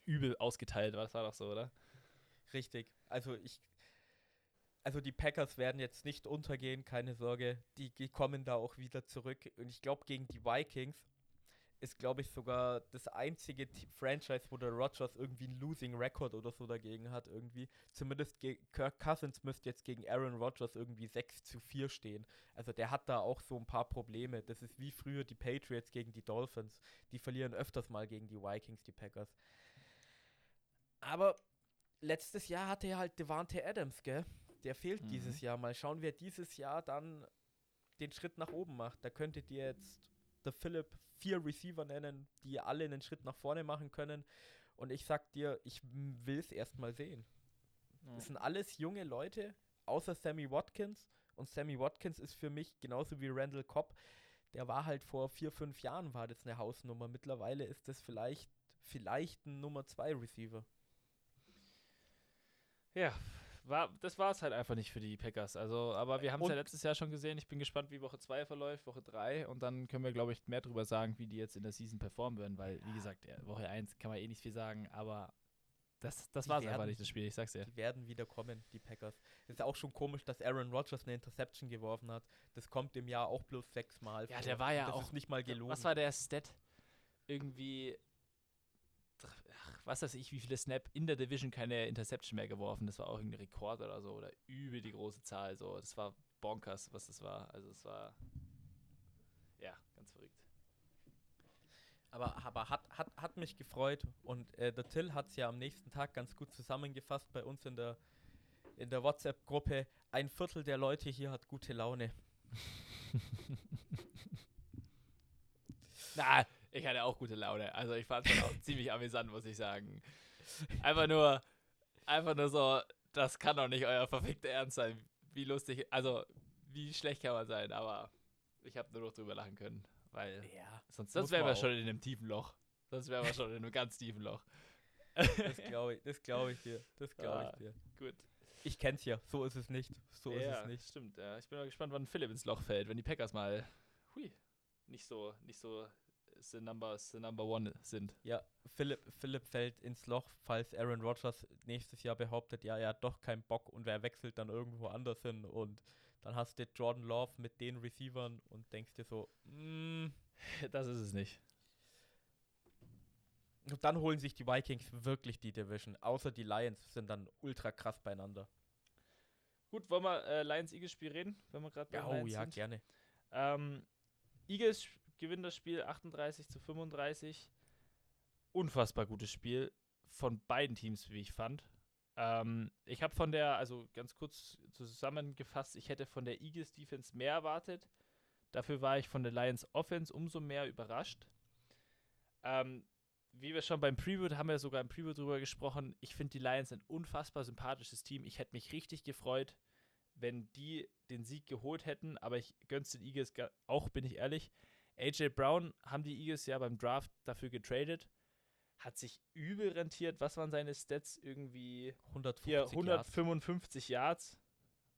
übel ausgeteilt. Das war doch so, oder? Richtig. Also ich. Also die Packers werden jetzt nicht untergehen, keine Sorge. Die, die kommen da auch wieder zurück. Und ich glaube, gegen die Vikings ist, glaube ich, sogar das einzige T Franchise, wo der Rodgers irgendwie einen Losing Record oder so dagegen hat, irgendwie. Zumindest Kirk Cousins müsste jetzt gegen Aaron Rodgers irgendwie 6 zu 4 stehen. Also der hat da auch so ein paar Probleme. Das ist wie früher die Patriots gegen die Dolphins. Die verlieren öfters mal gegen die Vikings, die Packers. Aber letztes Jahr hatte er halt Devante Adams, gell? Der fehlt Mhm. dieses Jahr. Mal schauen, wer dieses Jahr dann den Schritt nach oben macht. Da könntet ihr jetzt der Philipp vier Receiver nennen, die alle einen Schritt nach vorne machen können. Und ich sag dir, ich will es erst mal sehen. Das sind alles junge Leute, außer Sammy Watkins. Und Sammy Watkins ist für mich genauso wie Randall Cobb. Der war halt vor vier, fünf Jahren war das eine Hausnummer. Mittlerweile ist das vielleicht, vielleicht ein Nummer zwei Receiver. Ja, war, das war es halt einfach nicht für die Packers. Also, aber wir haben es ja letztes Jahr schon gesehen. Ich bin gespannt, wie Woche 2 verläuft, Woche 3. Und dann können wir, glaube ich, mehr darüber sagen, wie die jetzt in der Season performen werden. Weil, wie gesagt, ja, Woche 1 kann man eh nicht viel sagen. Aber das, das war es einfach nicht, das Spiel. Ich sag's dir. Die werden wieder kommen, die Packers. Ist auch schon komisch, dass Aaron Rodgers eine Interception geworfen hat. Das kommt im Jahr auch bloß sechsmal. Ja, vor. der war ja das auch- nicht mal gelogen. Was war der Stat? Irgendwie. Was weiß ich, wie viele Snap in der Division keine Interception mehr geworfen. Das war auch irgendein Rekord oder so. Oder übel die große Zahl. So. Das war bonkers, was das war. Also, es war. Ja, ganz verrückt. Aber, aber hat, hat, hat mich gefreut und äh, der Till hat es ja am nächsten Tag ganz gut zusammengefasst bei uns in der, in der WhatsApp-Gruppe. Ein Viertel der Leute hier hat gute Laune. Na, ich hatte auch gute Laune. Also ich fand es auch ziemlich amüsant, muss ich sagen. Einfach nur, einfach nur so, das kann doch nicht euer verfickter Ernst sein. Wie lustig, also wie schlecht kann man sein, aber ich habe nur noch drüber lachen können, weil Ja, sonst, sonst wären man wir schon in einem tiefen Loch. Sonst wären wir schon in einem ganz tiefen Loch. das glaube ich, das glaub ich dir. Das glaube Ah. ich dir. Gut. Ich kenn's ja, so ist es nicht. So ja, ist es nicht. stimmt. Ja. Ich bin mal gespannt, wann Philipp ins Loch fällt, wenn die Packers mal, hui, nicht so, nicht so the number, the number one sind. Ja, Philipp, Philipp fällt ins Loch, falls Aaron Rodgers nächstes Jahr behauptet, ja, er hat doch keinen Bock und wer wechselt dann irgendwo anders hin und dann hast du Jordan Love mit den Receivern und denkst dir so, mm, Das ist es nicht. und dann holen sich die Vikings wirklich die Division, außer die Lions sind dann ultra krass beieinander. Gut, wollen wir äh, Lions-Eagles-Spiel reden, wenn wir gerade bei Ja, oh Lions ja, sind? gerne. Ähm, Eagles gewinnen das Spiel 38 zu 35. Unfassbar gutes Spiel von beiden Teams, wie ich fand. Ähm, ich habe von der, also ganz kurz zusammengefasst, ich hätte von der Eagles Defense mehr erwartet. Dafür war ich von der Lions Offense umso mehr überrascht. Ähm, wie wir schon beim Preview, haben wir sogar im Preview drüber gesprochen, ich finde die Lions ein unfassbar sympathisches Team. Ich hätte mich richtig gefreut, wenn die den Sieg geholt hätten, aber ich gönn's den Eagles auch, bin ich ehrlich. AJ Brown haben die Eagles ja beim Draft dafür getradet. Hat sich übel rentiert. Was waren seine Stats? Irgendwie 150 hier Yards. 155 Yards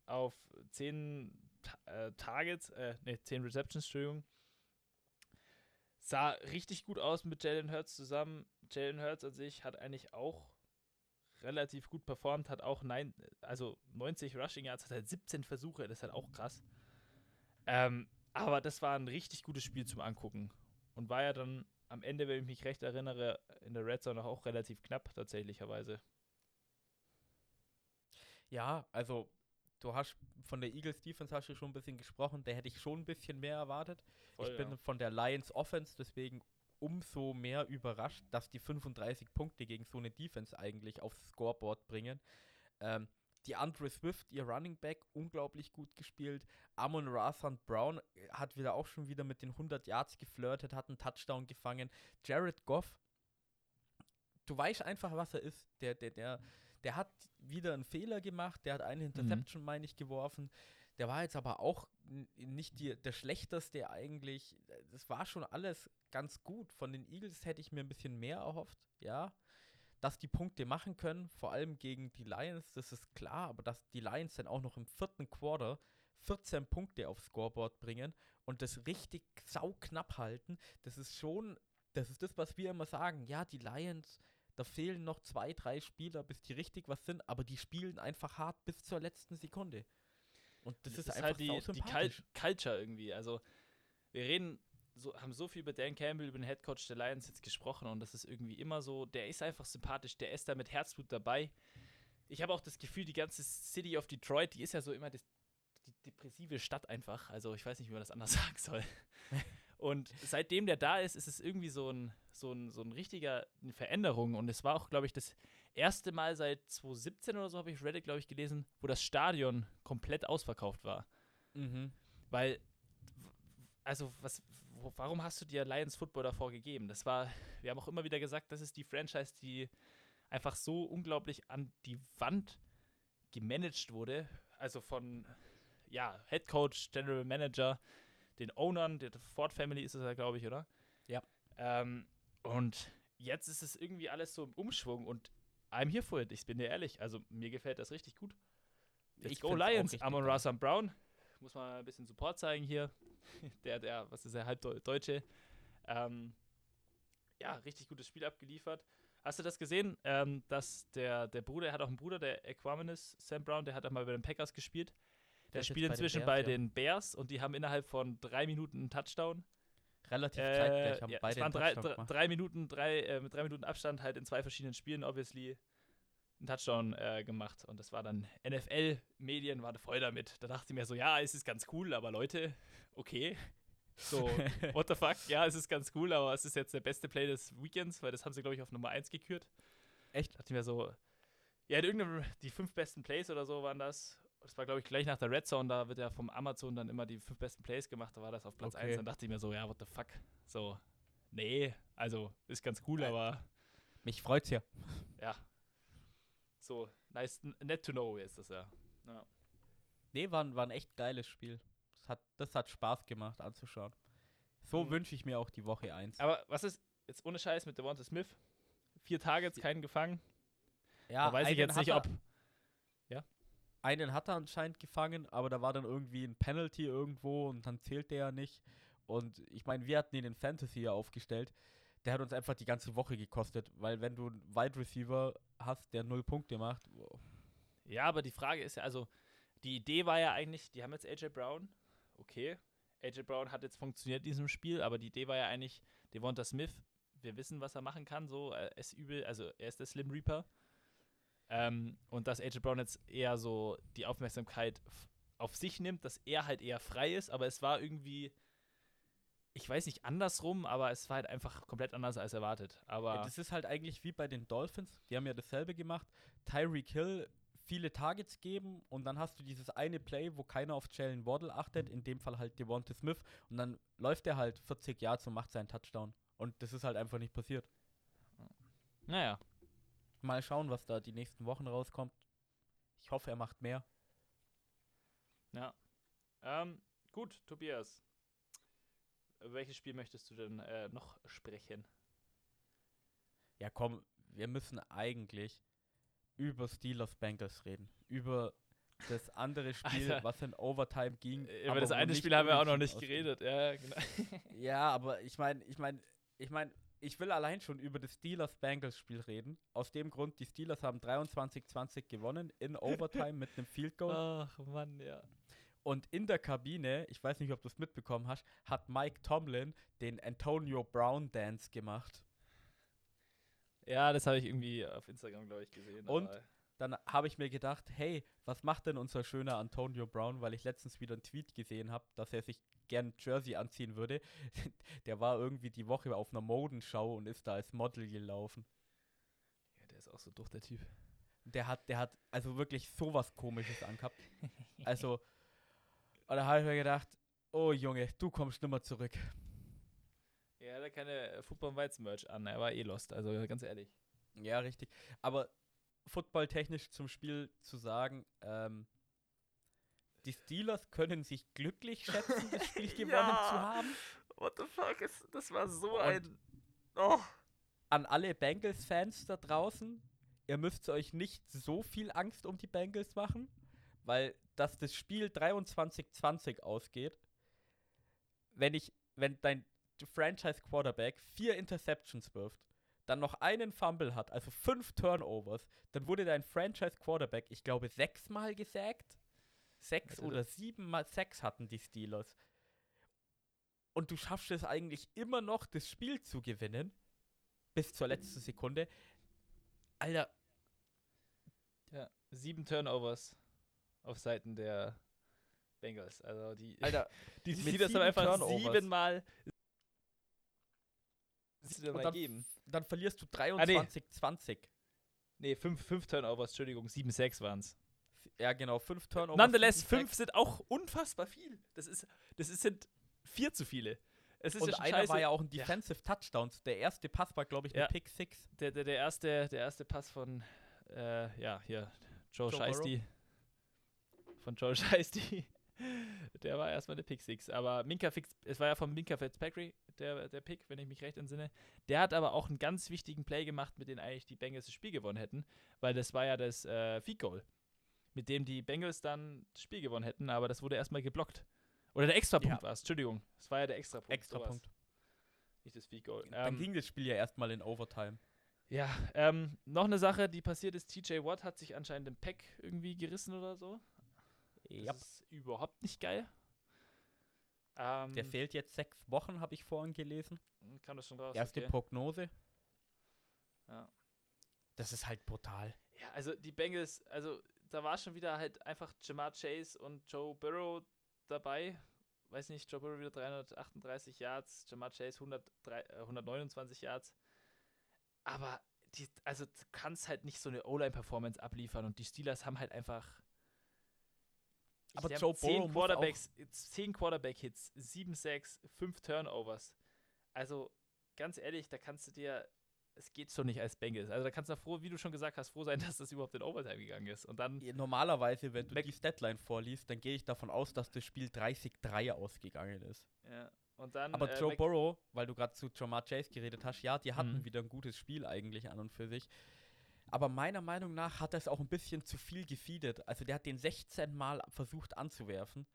auf 10 Ta äh, Targets, äh, ne, 10 Receptions, Entschuldigung. sah richtig gut aus mit Jalen Hurts zusammen. Jalen Hurts an sich hat eigentlich auch relativ gut performt, hat auch nein, also 90 Rushing Yards, hat halt 17 Versuche, das ist halt auch krass. Ähm, aber das war ein richtig gutes Spiel zum Angucken. Und war ja dann am Ende, wenn ich mich recht erinnere, in der Red Zone auch relativ knapp tatsächlicherweise. Ja, also du hast von der Eagles Defense hast du schon ein bisschen gesprochen, da hätte ich schon ein bisschen mehr erwartet. Voll, ich bin ja. von der Lions Offense deswegen umso mehr überrascht, dass die 35 Punkte gegen so eine Defense eigentlich aufs Scoreboard bringen. Ähm, die Andre Swift, ihr Running Back, unglaublich gut gespielt. Amon Rathand Brown äh, hat wieder auch schon wieder mit den 100 Yards geflirtet, hat einen Touchdown gefangen. Jared Goff, du weißt einfach, was er ist. Der, der, der, der hat wieder einen Fehler gemacht, der hat eine Interception, meine ich, geworfen. Der war jetzt aber auch nicht die, der schlechteste eigentlich. Das war schon alles ganz gut. Von den Eagles hätte ich mir ein bisschen mehr erhofft, ja. Dass die Punkte machen können, vor allem gegen die Lions, das ist klar, aber dass die Lions dann auch noch im vierten Quarter 14 Punkte aufs Scoreboard bringen und das richtig sauknapp halten, das ist schon, das ist das, was wir immer sagen. Ja, die Lions, da fehlen noch zwei, drei Spieler, bis die richtig was sind, aber die spielen einfach hart bis zur letzten Sekunde. Und das, ist, einfach halt die, die Culture irgendwie. Also, wir reden, so, haben so viel über Dan Campbell, über den Headcoach der Lions jetzt gesprochen und das ist irgendwie immer so, der ist einfach sympathisch, der ist da mit Herzblut dabei. Ich habe auch das Gefühl, die ganze City of Detroit, die ist ja so immer das, die depressive Stadt einfach. Also, ich weiß nicht, wie man das anders sagen soll. Und seitdem der da ist, ist es irgendwie so ein, so ein, so ein richtiger eine Veränderung. Und es war auch, glaube ich, das erste Mal seit 2017 oder so, habe ich Reddit, glaube ich, gelesen, wo das Stadion komplett ausverkauft war. Mhm. Weil, also, was, wo, warum hast du dir Lions Football davor gegeben? Das war, wir haben auch immer wieder gesagt, das ist die Franchise, die einfach so unglaublich an die Wand gemanagt wurde. Also von, ja, Head Coach, General Manager, den Ownern, der Ford Family ist es ja, glaube ich, oder? Ja. Ähm, und jetzt ist es irgendwie alles so im Umschwung und I'm here for it, ich bin dir ehrlich. Also, mir gefällt das richtig gut. Ich Ich go Lions, Amon geil. Rassam Brown. Muss mal ein bisschen Support zeigen hier. der, der, was ist der, Halbdeutsche. Ähm, ja, richtig gutes Spiel abgeliefert. Hast du das gesehen? Ähm, dass der, der Bruder, er hat auch einen Bruder, der Equanimous Sam Brown, der hat auch mal bei den Packers gespielt. Der jetzt spielt bei den inzwischen Bears, bei ja. den Bears und die haben innerhalb von drei Minuten einen Touchdown. Relativ Äh, zeitgleich haben ja, beide es waren drei, drei, drei Minuten, drei, äh, mit drei Minuten Abstand halt in zwei verschiedenen Spielen, obviously, einen Touchdown äh, gemacht. Und das war dann NFL-Medien, waren voll damit. Da dachte ich mir so, ja, es ist ganz cool, aber Leute, okay. So, what the fuck? Ja, es ist ganz cool, aber es ist jetzt der beste Play des Weekends, weil das haben sie, glaube ich, auf Nummer 1 gekürt. Echt? Ich mir so, ja, irgendeine, die fünf besten Plays oder so waren das. Das war, glaube ich, gleich nach der Red Zone, da wird ja vom Amazon dann immer die fünf besten Plays gemacht, da war das auf Platz Okay. 1. Dann dachte ich mir so, ja, what the fuck? So, nee, also ist ganz cool, Nein. aber Mich freut's ja. ja. So, nice, net to know ist das ja. ja. Nee, war, war ein echt geiles Spiel. Das hat, das hat Spaß gemacht anzuschauen. So Mhm. wünsche ich mir auch die Woche 1. Aber was ist jetzt ohne Scheiß mit Devonta Smith? Vier Targets, keinen gefangen. Ja, da weiß ich jetzt nicht, er, ob. Einen hat er anscheinend gefangen, aber da war dann irgendwie ein Penalty irgendwo und dann zählt der ja nicht. Und ich meine, wir hatten ihn in Fantasy ja aufgestellt. Der hat uns einfach die ganze Woche gekostet, weil wenn du einen Wide Receiver hast, der null Punkte macht, wow. Ja, aber die Frage ist ja, also, die Idee war ja eigentlich, die haben jetzt AJ Brown. Okay. AJ Brown hat jetzt funktioniert in diesem Spiel, aber die Idee war ja eigentlich, Devonta Smith, wir wissen, was er machen kann, so, er ist übel, also er ist der Slim Reaper. Ähm, und dass AJ Brown jetzt eher so die Aufmerksamkeit auf sich nimmt, dass er halt eher frei ist, aber es war irgendwie, ich weiß nicht, andersrum, aber es war halt einfach komplett anders als erwartet. Aber Ja, das ist halt eigentlich wie bei den Dolphins. Die haben ja dasselbe gemacht. Tyreek Hill viele Targets geben und dann hast du dieses eine Play, wo keiner auf Jalen Waddle achtet, in dem Fall halt Devonta Smith und dann läuft er halt 40 Yards und macht seinen Touchdown. Und das ist halt einfach nicht passiert. naja. Mal schauen, was da die nächsten Wochen rauskommt. Ich hoffe, er macht mehr. Ja. Ähm, gut, Tobias. Über welches Spiel möchtest du denn äh, noch sprechen? Ja, komm, wir müssen eigentlich über Steelers Bengals reden. Über das andere Spiel, Alter. was in Overtime ging. Über aber das wo eine Spiel haben wir auch noch nicht geredet. Ja, genau. Ja, aber ich meine, ich meine, ich meine, ich will allein schon über das Steelers-Bengals-Spiel reden. Aus dem Grund, die Steelers haben 23-20 gewonnen in Overtime mit einem Field Goal. Ach, Mann, ja. Und in der Kabine, ich weiß nicht, ob du es mitbekommen hast, hat Mike Tomlin den Antonio Brown Dance gemacht. Ja, das habe ich irgendwie auf Instagram, glaube ich, gesehen. Und? Dann habe ich mir gedacht, hey, was macht denn unser schöner Antonio Brown? Weil ich letztens wieder einen Tweet gesehen habe, dass er sich gern Jersey anziehen würde. Der war irgendwie die Woche auf einer Modenschau und ist da als Model gelaufen. Ja, der ist auch so durch, der Typ. Der hat, der hat also wirklich sowas komisches angehabt. Also, und da habe ich mir gedacht, oh Junge, du kommst nimmer zurück. Er hat keine äh, Football Weizen Merch an. Er war eh lost, also ganz ehrlich. Ja, richtig. Aber footballtechnisch zum Spiel zu sagen, ähm, die Steelers können sich glücklich schätzen, das Spiel gewonnen Ja. zu haben. What the fuck? Ist, das war so Und- ein. Oh. An alle Bengals-Fans da draußen, ihr müsst euch nicht so viel Angst um die Bengals machen, weil dass das Spiel 23-20 ausgeht, wenn ich, wenn dein Franchise-Quarterback vier Interceptions wirft, dann noch einen Fumble hat, also fünf Turnovers, dann wurde dein Franchise-Quarterback, ich glaube, sechsmal gesackt. Sechs Also oder siebenmal sechs hatten die Steelers. Und du schaffst es eigentlich immer noch, das Spiel zu gewinnen. Bis zur letzten Sekunde. Alter, Ja, sieben Turnovers auf Seiten der Bengals. Also die, Alter, die Steelers haben sieben einfach Turnovers. siebenmal. Siehst du Und mal dann- geben? dann verlierst du Ah, nee. 23-20. Nee, fünf, fünf Turnovers, Entschuldigung, sieben, sechs waren es. Ja, genau, fünf Turnovers. Nonetheless, sieben fünf Sacks. sind auch unfassbar viel. Das ist, das ist, sind vier zu viele. Es ist Und ja einer scheiße. war ja auch ein Ja. Defensive Touchdown. Der erste Pass war, glaube ich, eine Ja. Pick Six. der, der, der, erste, der erste Pass von, äh, ja, hier, Joe, Joe Scheisty. Von Joe Scheisty. Der war erstmal eine Pick Six. Aber Minka Fix, es war ja von Minka Fitzpatrick, der, der Pick, wenn ich mich recht entsinne. Der hat aber auch einen ganz wichtigen Play gemacht, mit dem eigentlich die Bengals das Spiel gewonnen hätten, weil das war ja das äh, Feed Goal, mit dem die Bengals dann das Spiel gewonnen hätten, aber das wurde erstmal geblockt. Oder der Extrapunkt Ja. war es, Entschuldigung. Es war ja der Extrapunkt. Extra sowas. Punkt. Nicht das Feed Goal. Dann Ähm, ging das Spiel ja erstmal in Overtime. ja, ähm, noch eine Sache, die passiert ist, TJ Watt hat sich anscheinend im Pack irgendwie gerissen oder so. Das ist überhaupt nicht geil. Ähm, Der fehlt jetzt sechs Wochen, habe ich vorhin gelesen. Kam das schon raus? Erste okay. Prognose. Ja. Das ist halt brutal. ja, also die Bengals, also da war schon wieder halt einfach Jamar Chase und Joe Burrow dabei. Weiß nicht, Joe Burrow wieder 338 Yards, Jamar Chase 103, äh, 129 Yards. Aber die, also du kannst halt nicht so eine O-Line-Performance abliefern und die Steelers haben halt einfach. Aber Joe Burrow muss Quarterbacks, 10 Quarterback-Hits, 7 Sacks, 5 Turnovers. Also ganz ehrlich, da kannst du dir, es geht so nicht als Bengals. Also da kannst du froh, wie du schon gesagt hast, froh sein, dass das überhaupt in Overtime gegangen ist. Und dann, Normalerweise, wenn du Mac- die Statline vorliest, dann gehe ich davon aus, dass das Spiel 30-3 ausgegangen ist. ja, und dann. Aber äh, Joe Mac- Burrow, weil du gerade zu Jamar Chase geredet hast, ja, die hatten Mhm. wieder ein gutes Spiel eigentlich an und für sich. Aber meiner Meinung nach hat er es auch ein bisschen zu viel gefeedet. Also der hat den 16 Mal versucht anzuwerfen.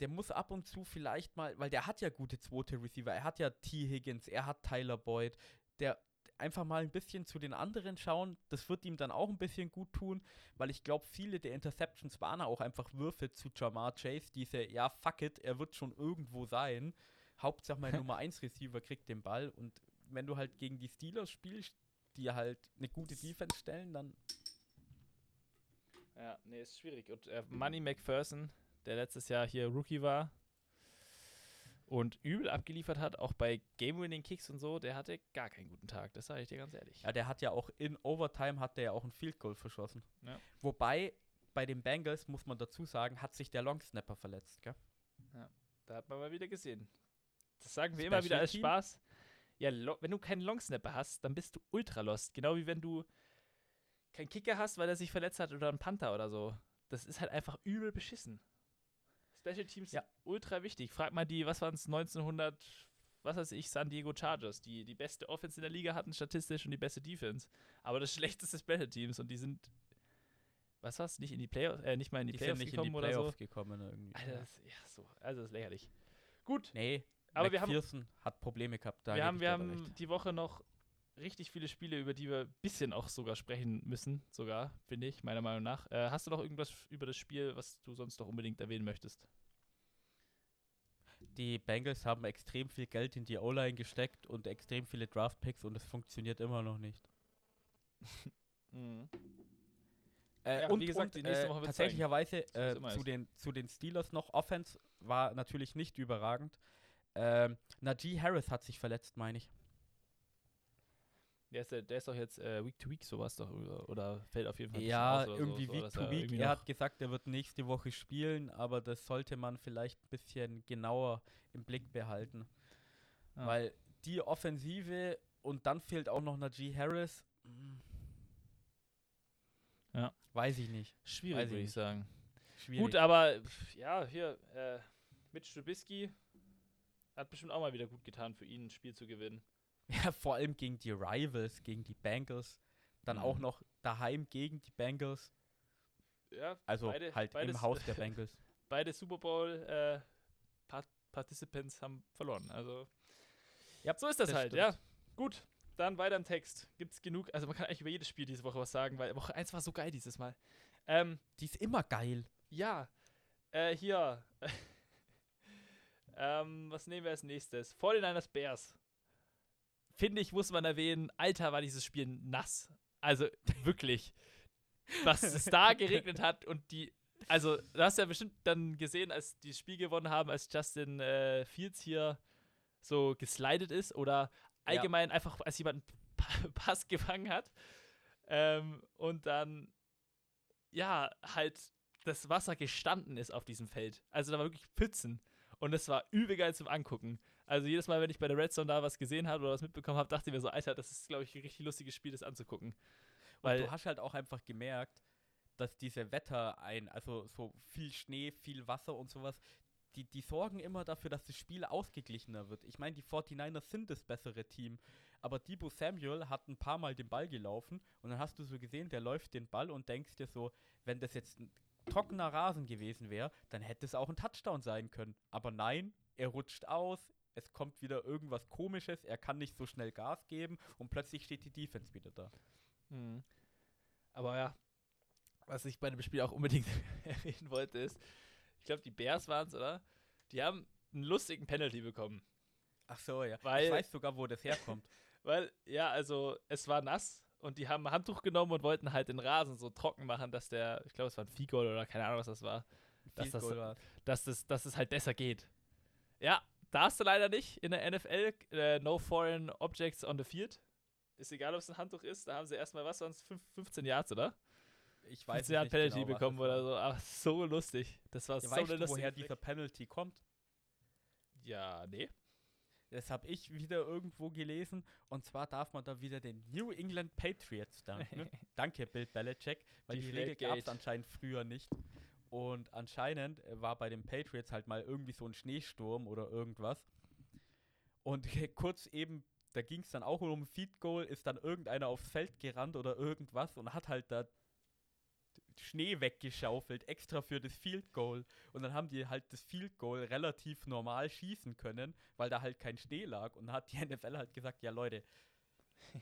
Der muss ab und zu vielleicht mal, weil der hat ja gute zweite Receiver. Er hat ja T. Higgins, er hat Tyler Boyd. Der einfach mal ein bisschen zu den anderen schauen. Das wird ihm dann auch ein bisschen gut tun, weil ich glaube, viele der Interceptions waren auch einfach Würfe zu Jamar Chase. Diese, ja, fuck it, er wird schon irgendwo sein. Hauptsache mein Nummer 1 Receiver kriegt den Ball und wenn du halt gegen die Steelers spielst, die halt eine gute Defense stellen, dann Ja, nee, ist schwierig. Und äh, Money McPherson, der letztes Jahr hier Rookie war und übel abgeliefert hat, auch bei Game-Winning-Kicks und so, der hatte gar keinen guten Tag. Das sage ich dir ganz ehrlich. ja, der hat ja auch in Overtime hat der ja auch ein Field Goal verschossen. Ja. Wobei bei den Bengals muss man dazu sagen, hat sich der Long Snapper verletzt, gell? Da hat man mal wieder gesehen. Das sagen wir immer Special wieder als Team? Spaß. Ja, wenn du keinen Longsnapper hast, dann bist du ultra lost. Genau wie wenn du keinen Kicker hast, weil er sich verletzt hat oder einen Panther oder so. Das ist halt einfach übel beschissen. Special Teams Ja. ultra wichtig. Frag mal die, was waren es, 1900, was weiß ich, San Diego Chargers, die die beste Offense in der Liga hatten statistisch und die beste Defense. Aber das schlechteste Special Teams und die sind was war's? Nicht in die Playoffs, äh, nicht mal in die, Die Playoffs sind nicht in die oder Playoffs so. gekommen irgendwie. Alter, das, ja, so, also das ist lächerlich. Gut, Nee, aber wir haben, McPherson hat Probleme gehabt. Da wir haben, wir haben recht. die Woche noch richtig viele Spiele, über die wir ein bisschen auch sogar sprechen müssen, sogar, finde ich, meiner Meinung nach. Äh, hast du noch irgendwas über das Spiel, was du sonst noch unbedingt erwähnen möchtest? Die Bengals haben extrem viel Geld in die O-Line gesteckt und extrem viele Draft-Picks und es funktioniert immer noch nicht. Äh, Ja, und wie gesagt, und, die nächste äh, tatsächlicherweise äh, zu, den, zu den Steelers noch Offense war natürlich nicht überragend. Ähm, Najee Harris hat sich verletzt, meine ich. Der ist, der, ist doch jetzt äh, Week to Week sowas doch, oder, oder fällt auf jeden Fall Ja, irgendwie so, so, Week dass to er Week. Er hat gesagt, er wird nächste Woche spielen, aber das sollte man vielleicht ein bisschen genauer im Blick behalten. Ja. Weil die Offensive und dann fehlt auch noch Najee Harris. mm, Ja. Weiß ich nicht. Schwierig, würde ich nicht. sagen. Schwierig. Gut, aber ja, hier, äh, Mitch Trubisky hat bestimmt auch mal wieder gut getan, für ihn ein Spiel zu gewinnen. Ja, vor allem gegen die Rivals, gegen die Bengals. Dann Mhm. auch noch daheim gegen die Bengals. Ja, Also Beide- halt beides- im Haus der Bengals. beide Super Bowl äh, Part Participants haben verloren. Also, Ja, so ist das, das halt, stimmt. ja. Gut, dann weiter im Text. Gibt's genug, also man kann eigentlich über jedes Spiel diese Woche was sagen, weil Woche 1 war so geil dieses Mal. Ähm, Die ist immer geil. Ja, äh, hier. Ähm, was nehmen wir als nächstes? 49ers Bears. Finde ich, muss man erwähnen, Alter, war dieses Spiel nass. Also wirklich. was es da geregnet hat und die. Also, du hast ja bestimmt dann gesehen, als die das Spiel gewonnen haben, als Justin äh, Fields hier so geslidet ist oder allgemein einfach, als jemand einen Pa- Pass gefangen hat. Ähm, und dann, ja, halt das Wasser gestanden ist auf diesem Feld. Also da war wirklich Pfützen. Und es war übel geil zum Angucken. Also jedes Mal, wenn ich bei der Red Zone da was gesehen habe oder was mitbekommen habe, dachte ich mir so, Alter, das ist, glaube ich, ein richtig lustiges Spiel, das anzugucken. Weil Weil, du hast halt auch einfach gemerkt, dass diese Wetter ein, also so viel Schnee, viel Wasser und sowas, die, die sorgen immer dafür, dass das Spiel ausgeglichener wird. Ich meine, die 49ers sind das bessere Team, aber Debo Samuel hat ein paar Mal den Ball gelaufen und dann hast du so gesehen, der läuft den Ball und denkst dir so, wenn das jetzt trockener Rasen gewesen wäre, dann hätte es auch ein Touchdown sein können. Aber nein, er rutscht aus, es kommt wieder irgendwas komisches, er kann nicht so schnell Gas geben und plötzlich steht die Defense wieder da. Mhm. aber ja, was ich bei dem Spiel auch unbedingt erwähnen wollte, ist, ich glaube, die Bears waren es, oder? Die haben einen lustigen Penalty bekommen. Ach so, ja. Weil- ich weiß sogar, wo das herkommt. Weil, ja, also es war nass und die haben ein Handtuch genommen und wollten halt den Rasen so trocken machen, dass der, ich glaube, es war ein Viehgoal oder keine Ahnung, was das war, Dass das- war's. dass es, dass es halt besser geht. Ja, darfst du leider nicht in der NFL, äh, no foreign objects on the field. Ist egal, ob es ein Handtuch ist, da haben sie erstmal, was waren es, 15 Yards, oder? Ich weiß 15 Yard nicht Penalty genau, bekommen das oder war. so. Aber so lustig. Das war Ja, so weißt eine du, lustige woher dieser Penalty kommt? Ja, nee. Das habe ich wieder irgendwo gelesen. Und zwar darf man da wieder den New England Patriots danken. Danke, Bill Belichick, weil die, Regel gab es anscheinend früher nicht. Und anscheinend äh, war bei den Patriots halt mal irgendwie so ein Schneesturm oder irgendwas. Und kurz eben, da ging es dann auch um Feed Goal, ist dann irgendeiner aufs Feld gerannt oder irgendwas und hat halt da Schnee weggeschaufelt, extra für das Field Goal. Und dann haben die halt das Field Goal relativ normal schießen können, weil da halt kein Schnee lag. Und dann hat die NFL halt gesagt, ja Leute,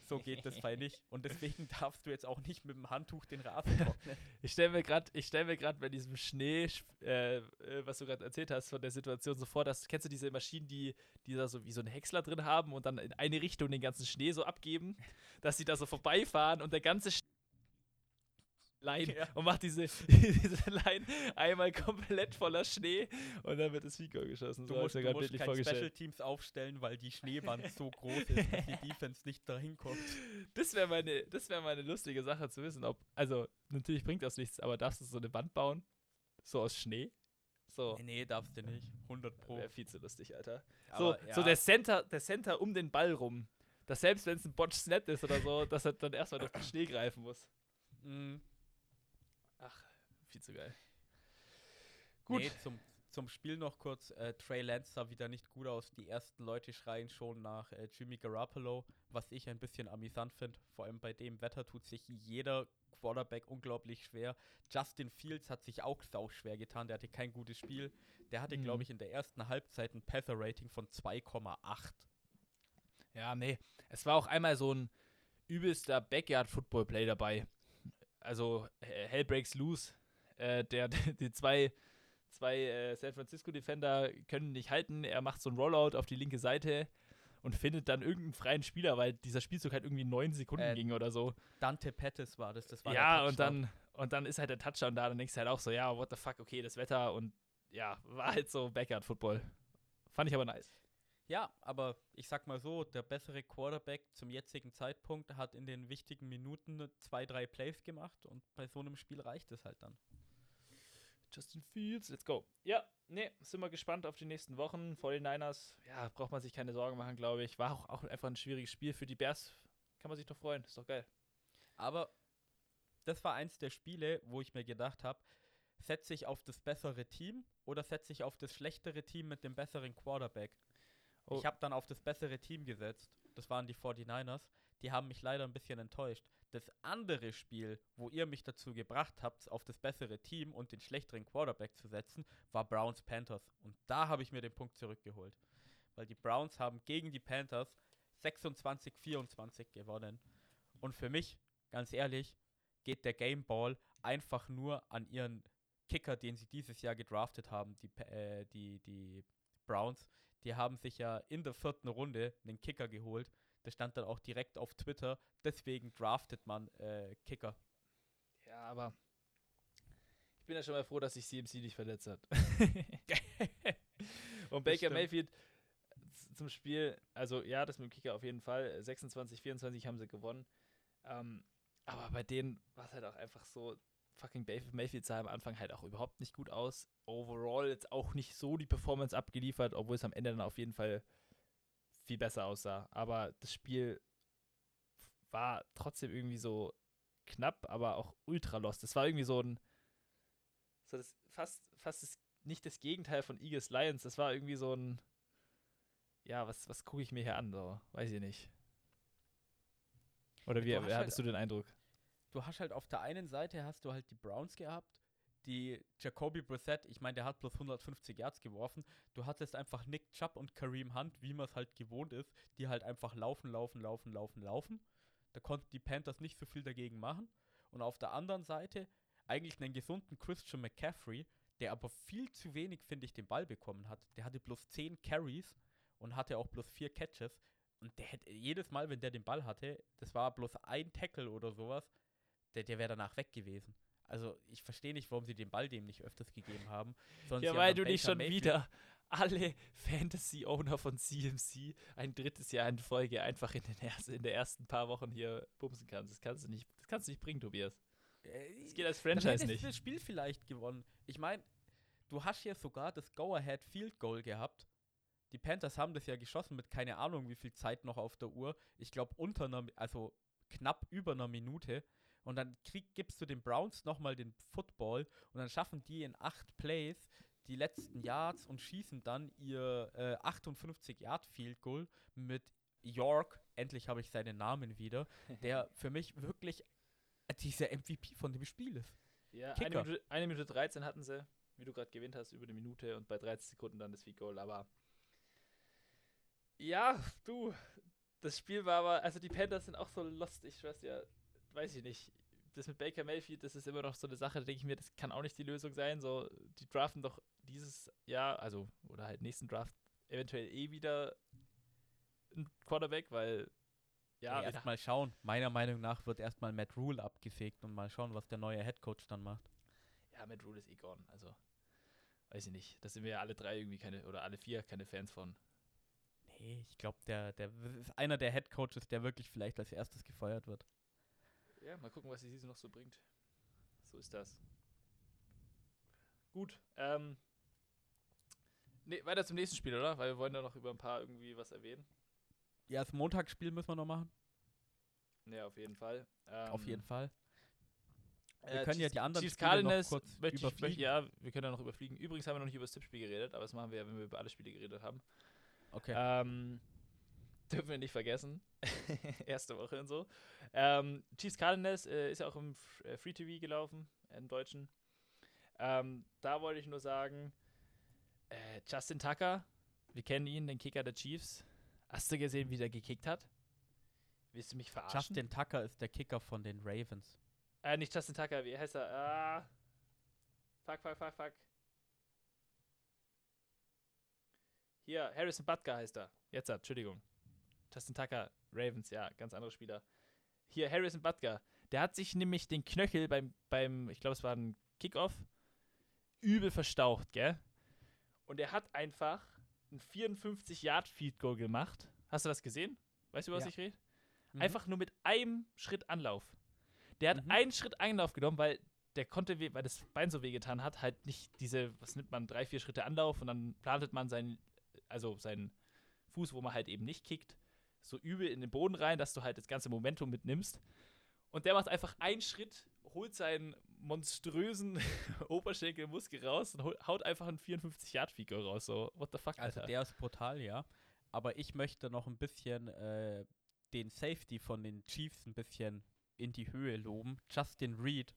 so geht das bei nicht. Und deswegen darfst du jetzt auch nicht mit dem Handtuch den Rasen trocknen. Ich stelle mir gerade, ich stelle mir gerade bei diesem Schnee, äh, äh, was du gerade erzählt hast von der Situation so vor, dass kennst du diese Maschinen, die, die da so wie so einen Häcksler drin haben und dann in eine Richtung den ganzen Schnee so abgeben, dass sie da so vorbeifahren und der ganze Sch Line Ja. und macht diese, diese Line einmal komplett voller Schnee und dann wird das Fico geschossen. Du So musst, du musst kein. Special Teams aufstellen, weil die Schneewand so groß ist, dass die Defense nicht dahin kommt. Das wäre meine, das wäre meine lustige Sache zu wissen, ob, also natürlich bringt das nichts, aber darfst du so eine Wand bauen? So aus Schnee? So. Nee, nee, darfst du nicht. 100 Pro. Wäre viel zu lustig, Alter. So, Aber, so ja. der Center, der Center um den Ball rum. Dass selbst wenn es ein Botch Snap ist oder so, dass er dann erstmal durch den Schnee greifen muss. Ach, viel zu geil. Gut. Nee, zum, Zum Spiel noch kurz, äh, Trey Lance sah wieder nicht gut aus. Die ersten Leute schreien schon nach äh, Jimmy Garoppolo, was ich ein bisschen amüsant finde. Vor allem bei dem Wetter tut sich jeder Quarterback unglaublich schwer. Justin Fields hat sich auch sau schwer getan, der hatte kein gutes Spiel. Der hatte, Mhm. glaube ich, in der ersten Halbzeit ein Passer-Rating von 2,8. Ja, nee. Es war auch einmal so ein übelster Backyard-Football-Play dabei. Also Hell Breaks Loose. Äh, der, die zwei, zwei äh, San Francisco-Defender können nicht halten. Er macht so ein Rollout auf die linke Seite und findet dann irgendeinen freien Spieler, weil dieser Spielzug halt irgendwie neun Sekunden Äh, ging oder so. Dante Pettis war das, das war der Ja, und dann, und dann ist halt der Touchdown da. Dann denkst du halt auch so, ja, what the fuck, okay, das Wetter und ja, war halt so Backyard-Football. Fand ich aber nice. Ja, aber ich sag mal so, der bessere Quarterback zum jetzigen Zeitpunkt hat in den wichtigen Minuten zwei, drei Plays gemacht und bei so einem Spiel reicht es halt dann. Justin Fields, let's go. Ja, nee, sind wir gespannt auf die nächsten Wochen. Vor den Niners, ja, braucht man sich keine Sorgen machen, glaube ich. War auch, auch einfach ein schwieriges Spiel für die Bears. Kann man sich doch freuen, ist doch geil. Aber das war eins der Spiele, wo ich mir gedacht habe, setze ich auf das bessere Team oder setze ich auf das schlechtere Team mit dem besseren Quarterback? Oh. Ich habe dann auf das bessere Team gesetzt. Das waren die 49ers. Die haben mich leider ein bisschen enttäuscht. Das andere Spiel, wo ihr mich dazu gebracht habt, auf das bessere Team und den schlechteren Quarterback zu setzen, war Browns Panthers. Und da habe ich mir den Punkt zurückgeholt. Weil die Browns haben gegen die Panthers 26-24 gewonnen. Und für mich, ganz ehrlich, geht der Game Ball einfach nur an ihren Kicker, den sie dieses Jahr gedraftet haben, die, äh, die, die Browns. Die haben sich ja in der vierten Runde einen Kicker geholt. Das stand dann auch direkt auf Twitter. Deswegen draftet man äh, Kicker. Ja, aber ich bin ja schon mal froh, dass sich CMC nicht verletzt hat. Und Baker stimmt. Mayfield zum Spiel, also ja, das mit dem Kicker auf jeden Fall. 26, 24 haben sie gewonnen. Ähm, aber bei denen war es halt auch einfach so, fucking Mayfield sah am Anfang halt auch überhaupt nicht gut aus. Overall jetzt auch nicht so die Performance abgeliefert, obwohl es am Ende dann auf jeden Fall viel besser aussah. Aber das Spiel war trotzdem irgendwie so knapp, aber auch ultra lost. Das war irgendwie so ein so das fast fast das, nicht das Gegenteil von Eagles Lions. Das war irgendwie so ein ja, was was gucke ich mir hier an, so, weiß ich nicht. Oder wie, Du hattest halt- du den Eindruck? Du hast halt auf der einen Seite hast du halt die Browns gehabt, die Jacoby Brissett, ich meine, der hat bloß 150 Yards geworfen. Du hattest einfach Nick Chubb und Kareem Hunt, wie man es halt gewohnt ist, die halt einfach laufen, laufen, laufen, laufen, laufen. Da konnten die Panthers nicht so viel dagegen machen. Und auf der anderen Seite eigentlich einen gesunden Christian McCaffrey, der aber viel zu wenig, finde ich, den Ball bekommen hat. Der hatte bloß 10 Carries und hatte auch bloß 4 Catches. Und der hätte jedes Mal, wenn der den Ball hatte, das war bloß ein Tackle oder sowas, der, der wäre danach weg gewesen. Also ich verstehe nicht, warum sie den Ball dem nicht öfters gegeben haben. Ja, weil du nicht schon Mayfield- wieder alle Fantasy-Owner von CMC ein drittes Jahr in Folge einfach in, den ersten, in der ersten paar Wochen hier bumsen kannst. Das kannst du nicht, das kannst du nicht bringen, Tobias. Äh, Das geht als Franchise nicht. das Spiel vielleicht gewonnen. Ich meine, du hast hier sogar das Go-Ahead Field Goal gehabt. Die Panthers haben das ja geschossen mit keine Ahnung wie viel Zeit noch auf der Uhr. Ich glaube unter einer, also knapp über einer Minute. Und dann krieg, gibst du den Browns nochmal den Football und dann schaffen die in acht Plays die letzten Yards und schießen dann ihr äh, 58 Yard Field Goal mit York. Endlich habe ich seinen Namen wieder, der für mich wirklich dieser MVP von dem Spiel ist. Ja, eine. Minute, eine Minute 13 hatten sie, wie du gerade gewinnt hast, über eine Minute und bei 13 Sekunden dann das Field Goal. Aber ja, du, das Spiel war aber, also die Panthers sind auch so lost. Ich weiß ja, weiß ich nicht. Das mit Baker Mayfield, das ist immer noch so eine Sache, da denke ich mir, das kann auch nicht die Lösung sein. So, die draften doch dieses Jahr, also, oder halt nächsten Draft, eventuell eh wieder einen Quarterback, weil ja, Ja, erstmal schauen. Meiner Meinung nach wird erstmal Matt Rule abgesägt und mal schauen, was der neue Head Coach dann macht. Ja, Matt Rule ist eh gone. Also, weiß ich nicht. Da sind wir ja alle drei irgendwie keine, oder alle vier keine Fans von. Nee, ich glaube, der, der ist einer der Head Coaches, der wirklich vielleicht als erstes gefeuert wird. Ja, mal gucken, was die Season noch so bringt. So ist das. Gut. Ähm. Nee, weiter zum nächsten Spiel, oder? Weil wir wollen da noch über ein paar irgendwie was erwähnen. Ja, das Montagsspiel müssen wir noch machen. Ja, auf jeden Fall. Ähm, Auf jeden Fall. Wir können ja die anderen Chiefs Spiele noch Cardinals kurz möchte ich, überfliegen. möchte, ja, wir können da noch überfliegen. Übrigens haben wir noch nicht über das Tippspiel geredet, aber das machen wir ja, wenn wir über alle Spiele geredet haben. Okay. Ähm, dürfen wir nicht vergessen. Erste Woche und so. Ähm, Chiefs Cardinals äh, ist ja auch im äh, Free TV gelaufen, im Deutschen. Ähm, da wollte ich nur sagen, äh, Justin Tucker, wir kennen ihn, den Kicker der Chiefs. Hast du gesehen, wie der gekickt hat? Willst du mich verarschen? Justin Tucker ist der Kicker von den Ravens. Äh, nicht Justin Tucker, wie heißt er? Ah. Fuck, fuck, fuck, fuck. Hier, Harrison Butker heißt er. Jetzt, Entschuldigung. Justin Tucker, Ravens, ja, ganz anderer Spieler. Hier, Harrison Butker. Der hat sich nämlich den Knöchel beim, beim ich glaube, es war ein Kickoff, übel verstaucht, gell? Und er hat einfach ein 54-Yard-Feed-Goal gemacht. Hast du das gesehen? Weißt du, was Ja. ich rede? Mhm. Einfach nur mit einem Schritt Anlauf. Der hat Mhm. einen Schritt Anlauf genommen, weil der konnte, weil das Bein so wehgetan hat, halt nicht diese, was nimmt man, drei, vier Schritte Anlauf und dann plantet man seinen, also seinen Fuß, wo man halt eben nicht kickt, so übel in den Boden rein, dass du halt das ganze Momentum mitnimmst. Und der macht einfach einen Schritt, holt seinen monströsen Oberschenkelmuskel raus und haut einfach einen 54-Yard-Figur raus. So, what the fuck, Also Alter. der ist brutal, ja. Aber ich möchte noch ein bisschen äh, den Safety von den Chiefs ein bisschen in die Höhe loben. Justin Reed,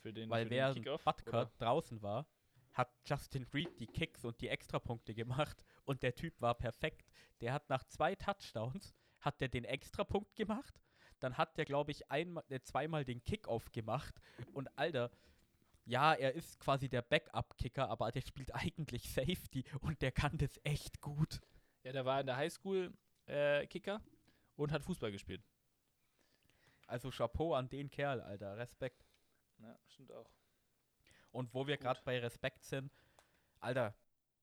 für den, weil für den während Kickoff, Butker draußen war, hat Justin Reed die Kicks und die Extrapunkte gemacht und der Typ war perfekt. Der hat nach zwei Touchdowns hat der den Extrapunkt gemacht, dann hat der glaube ich einmal, äh, zweimal den Kickoff gemacht und Alter, ja, er ist quasi der Backup-Kicker, aber der spielt eigentlich Safety und der kann das echt gut. Ja, der war in der Highschool äh, Kicker und hat Fußball gespielt. Also Chapeau an den Kerl, Alter, Respekt. Ja, stimmt auch. Und wo wir gerade bei Respekt sind, Alter,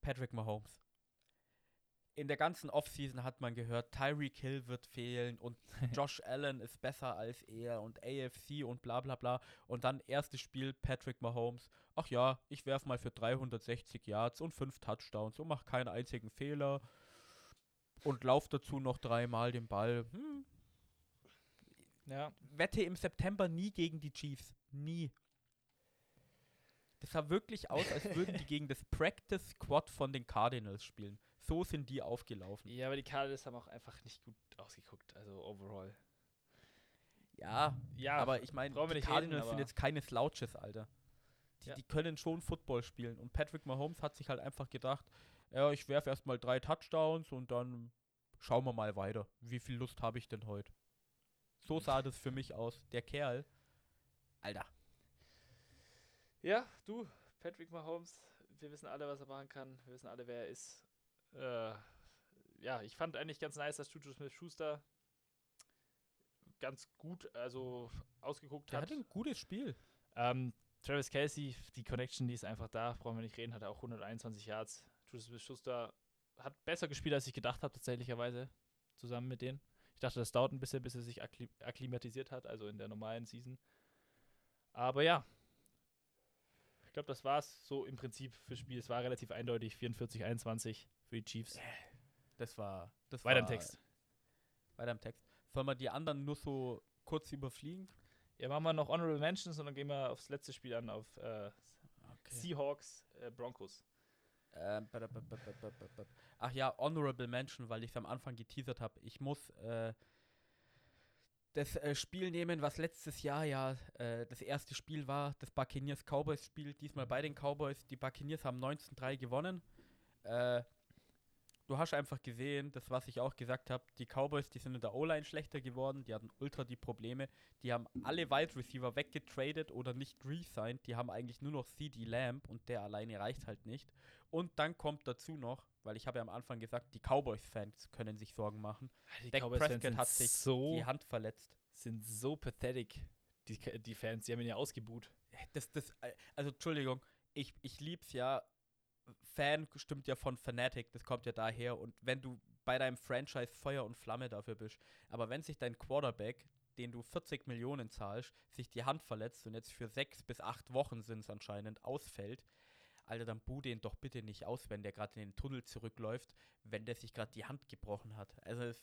Patrick Mahomes. In der ganzen Offseason hat man gehört, Tyreek Hill wird fehlen und Josh Allen ist besser als er und AFC und bla bla bla. Und dann erstes Spiel Patrick Mahomes. Ach ja, ich werf mal für 360 Yards und 5 Touchdowns und mach keinen einzigen Fehler. Und lauf dazu noch dreimal den Ball. Hm, Ja, wette im September nie gegen die Chiefs. Nie. Das sah wirklich aus, als würden die gegen das Practice Squad von den Cardinals spielen. So sind die aufgelaufen. ja aber die Cardinals haben auch einfach nicht gut ausgeguckt, also overall. Ja, Ja, aber ich meine, die Cardinals reden, sind jetzt keine Slouches, Alter. Die, Ja. die können schon Football spielen. Und Patrick Mahomes hat sich halt einfach gedacht, ja, ich werfe erstmal drei Touchdowns und dann schauen wir mal weiter. Wie viel Lust habe ich denn heute? So sah das für mich aus. Der Kerl, Alter. Ja, du, Patrick Mahomes, wir wissen alle, was er machen kann. Wir wissen alle, wer er ist. Äh, ja, ich fand eigentlich ganz nice, dass Juju Smith-Schuster ganz gut, also ausgeguckt Der hat. hat ein gutes Spiel. Ähm, Travis Kelsey, die Connection, die ist einfach da, brauchen wir nicht reden, hat er auch 121 Yards. Juju Smith-Schuster hat besser gespielt, als ich gedacht habe, tatsächlicherweise, zusammen mit denen. Ich dachte, das dauert ein bisschen, bis er sich akkli akklimatisiert hat, also in der normalen Season. Aber ja, ich glaube, das war es so im Prinzip fürs Spiel. Es war relativ eindeutig, 44-21 für die Chiefs. Das war. Das Weiter im war, Text. Weiter im Text. Sollen wir die anderen nur so kurz überfliegen? Ja, machen wir noch Honorable Mentions und dann gehen wir aufs letzte Spiel an, auf äh, Seahawks äh, Broncos. Ähm, Ach ja, Honorable Mention, weil ich es am Anfang geteasert habe. Ich muss äh, das äh, Spiel nehmen, was letztes Jahr ja äh, das erste Spiel war, das Buccaneers-Cowboys-Spiel. Diesmal bei den Cowboys. Die Buccaneers haben 19-3 gewonnen. Du hast einfach gesehen, das was ich auch gesagt habe, die Cowboys, die sind in der O-Line schlechter geworden, die hatten ultra die Probleme. Die haben alle Wide Receiver weggetradet oder nicht re-signed. Die haben eigentlich nur noch CD Lamb und der alleine reicht halt nicht. Und dann kommt dazu noch, weil ich habe ja am Anfang gesagt, die Cowboys-Fans können sich Sorgen machen. Die Dak Prescott hat sich so, die Hand verletzt. sind so pathetic, die, die Fans. Die haben ihn ja ausgebuht. Das, das, äh, also Entschuldigung, ich, ich lieb's ja. Fan stimmt ja von Fanatic, das kommt ja daher. Und wenn du bei deinem Franchise Feuer und Flamme dafür bist, aber wenn sich dein Quarterback, den du 40 Millionen zahlst, sich die Hand verletzt und jetzt für sechs bis acht Wochen sind es anscheinend, ausfällt, Alter, dann buh den doch bitte nicht aus, wenn der gerade in den Tunnel zurückläuft, wenn der sich gerade die Hand gebrochen hat. Also,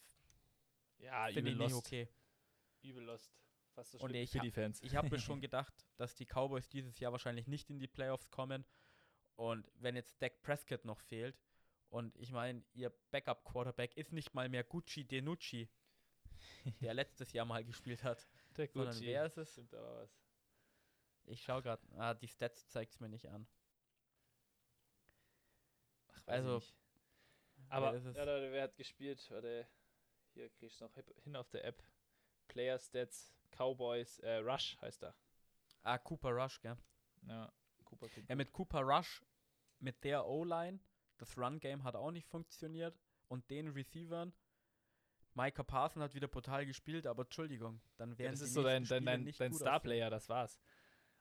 Ja, finde ich nicht lost. okay. Übel lost. Fast so Und ich für die Fans. Ich habe mir schon gedacht, dass die Cowboys dieses Jahr wahrscheinlich nicht in die Playoffs kommen. Und wenn jetzt Dak Prescott noch fehlt, und ich meine, ihr Backup-Quarterback ist nicht mal mehr Gucci Denucci, der letztes Jahr mal gespielt hat. Der Sondern wer ist es? Ich schaue gerade, ah, die Stats zeigt es mir nicht an. Ach, weiß Also, ich nicht. Aber ja, da- wer hat gespielt? Warte, hier kriegst du noch hin auf der App. Player Stats, Cowboys, äh, Rush heißt er. Ah, Cooper Rush, gell? Ja, Cooper Cup. Ja, mit Cooper Rush, mit der O-Line, das Run-Game hat auch nicht funktioniert. Und den Receivern, Micah Parson hat wieder brutal gespielt, aber Entschuldigung, dann ja, wären das die ist so dein, dein, dein, dein Star-Player, das war's.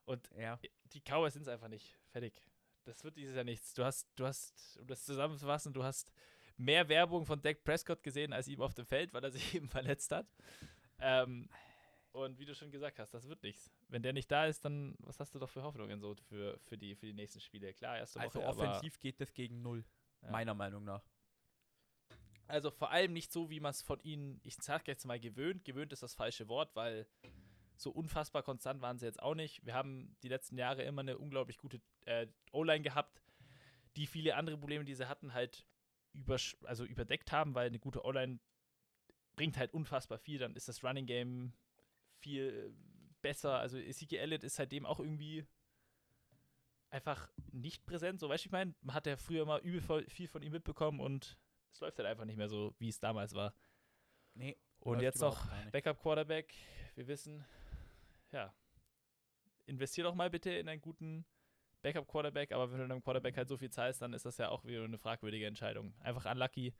Und. Ja, die Cowboys sind es einfach nicht. Fertig. Das wird dieses Jahr nichts. Du hast, du hast, um das zusammenzufassen, du hast mehr Werbung von Dak Prescott gesehen als ihm auf dem Feld, weil er sich eben verletzt hat. Ähm, und wie du schon gesagt hast, das wird nichts. Wenn der nicht da ist, dann was hast du doch für Hoffnungen so für, für, die, für die nächsten Spiele? Klar, erste also Woche, aber, offensiv geht das gegen null, Ja. meiner Meinung nach. also vor allem nicht so, wie man es von ihnen, ich sag jetzt mal gewöhnt. Gewöhnt ist das falsche Wort, weil so unfassbar konstant waren sie jetzt auch nicht. Wir haben die letzten Jahre immer eine unglaublich gute äh, O-Line gehabt, die viele andere Probleme, die sie hatten, halt übersch also überdeckt haben, weil eine gute O-Line bringt halt unfassbar viel. Dann ist das Running Game viel besser. Also Ezekiel Elliott ist seitdem auch irgendwie einfach nicht präsent. So, weißt du, ich meine, man hat ja früher mal übel viel von ihm mitbekommen und es läuft halt einfach nicht mehr so, wie es damals war. Nee. Und jetzt noch überhaupt gar nicht. Backup Quarterback. Wir wissen, ja, investier doch mal bitte in einen guten Backup Quarterback, aber wenn du einem Quarterback halt so viel zahlst, dann ist das ja auch wieder eine fragwürdige Entscheidung. Einfach unlucky.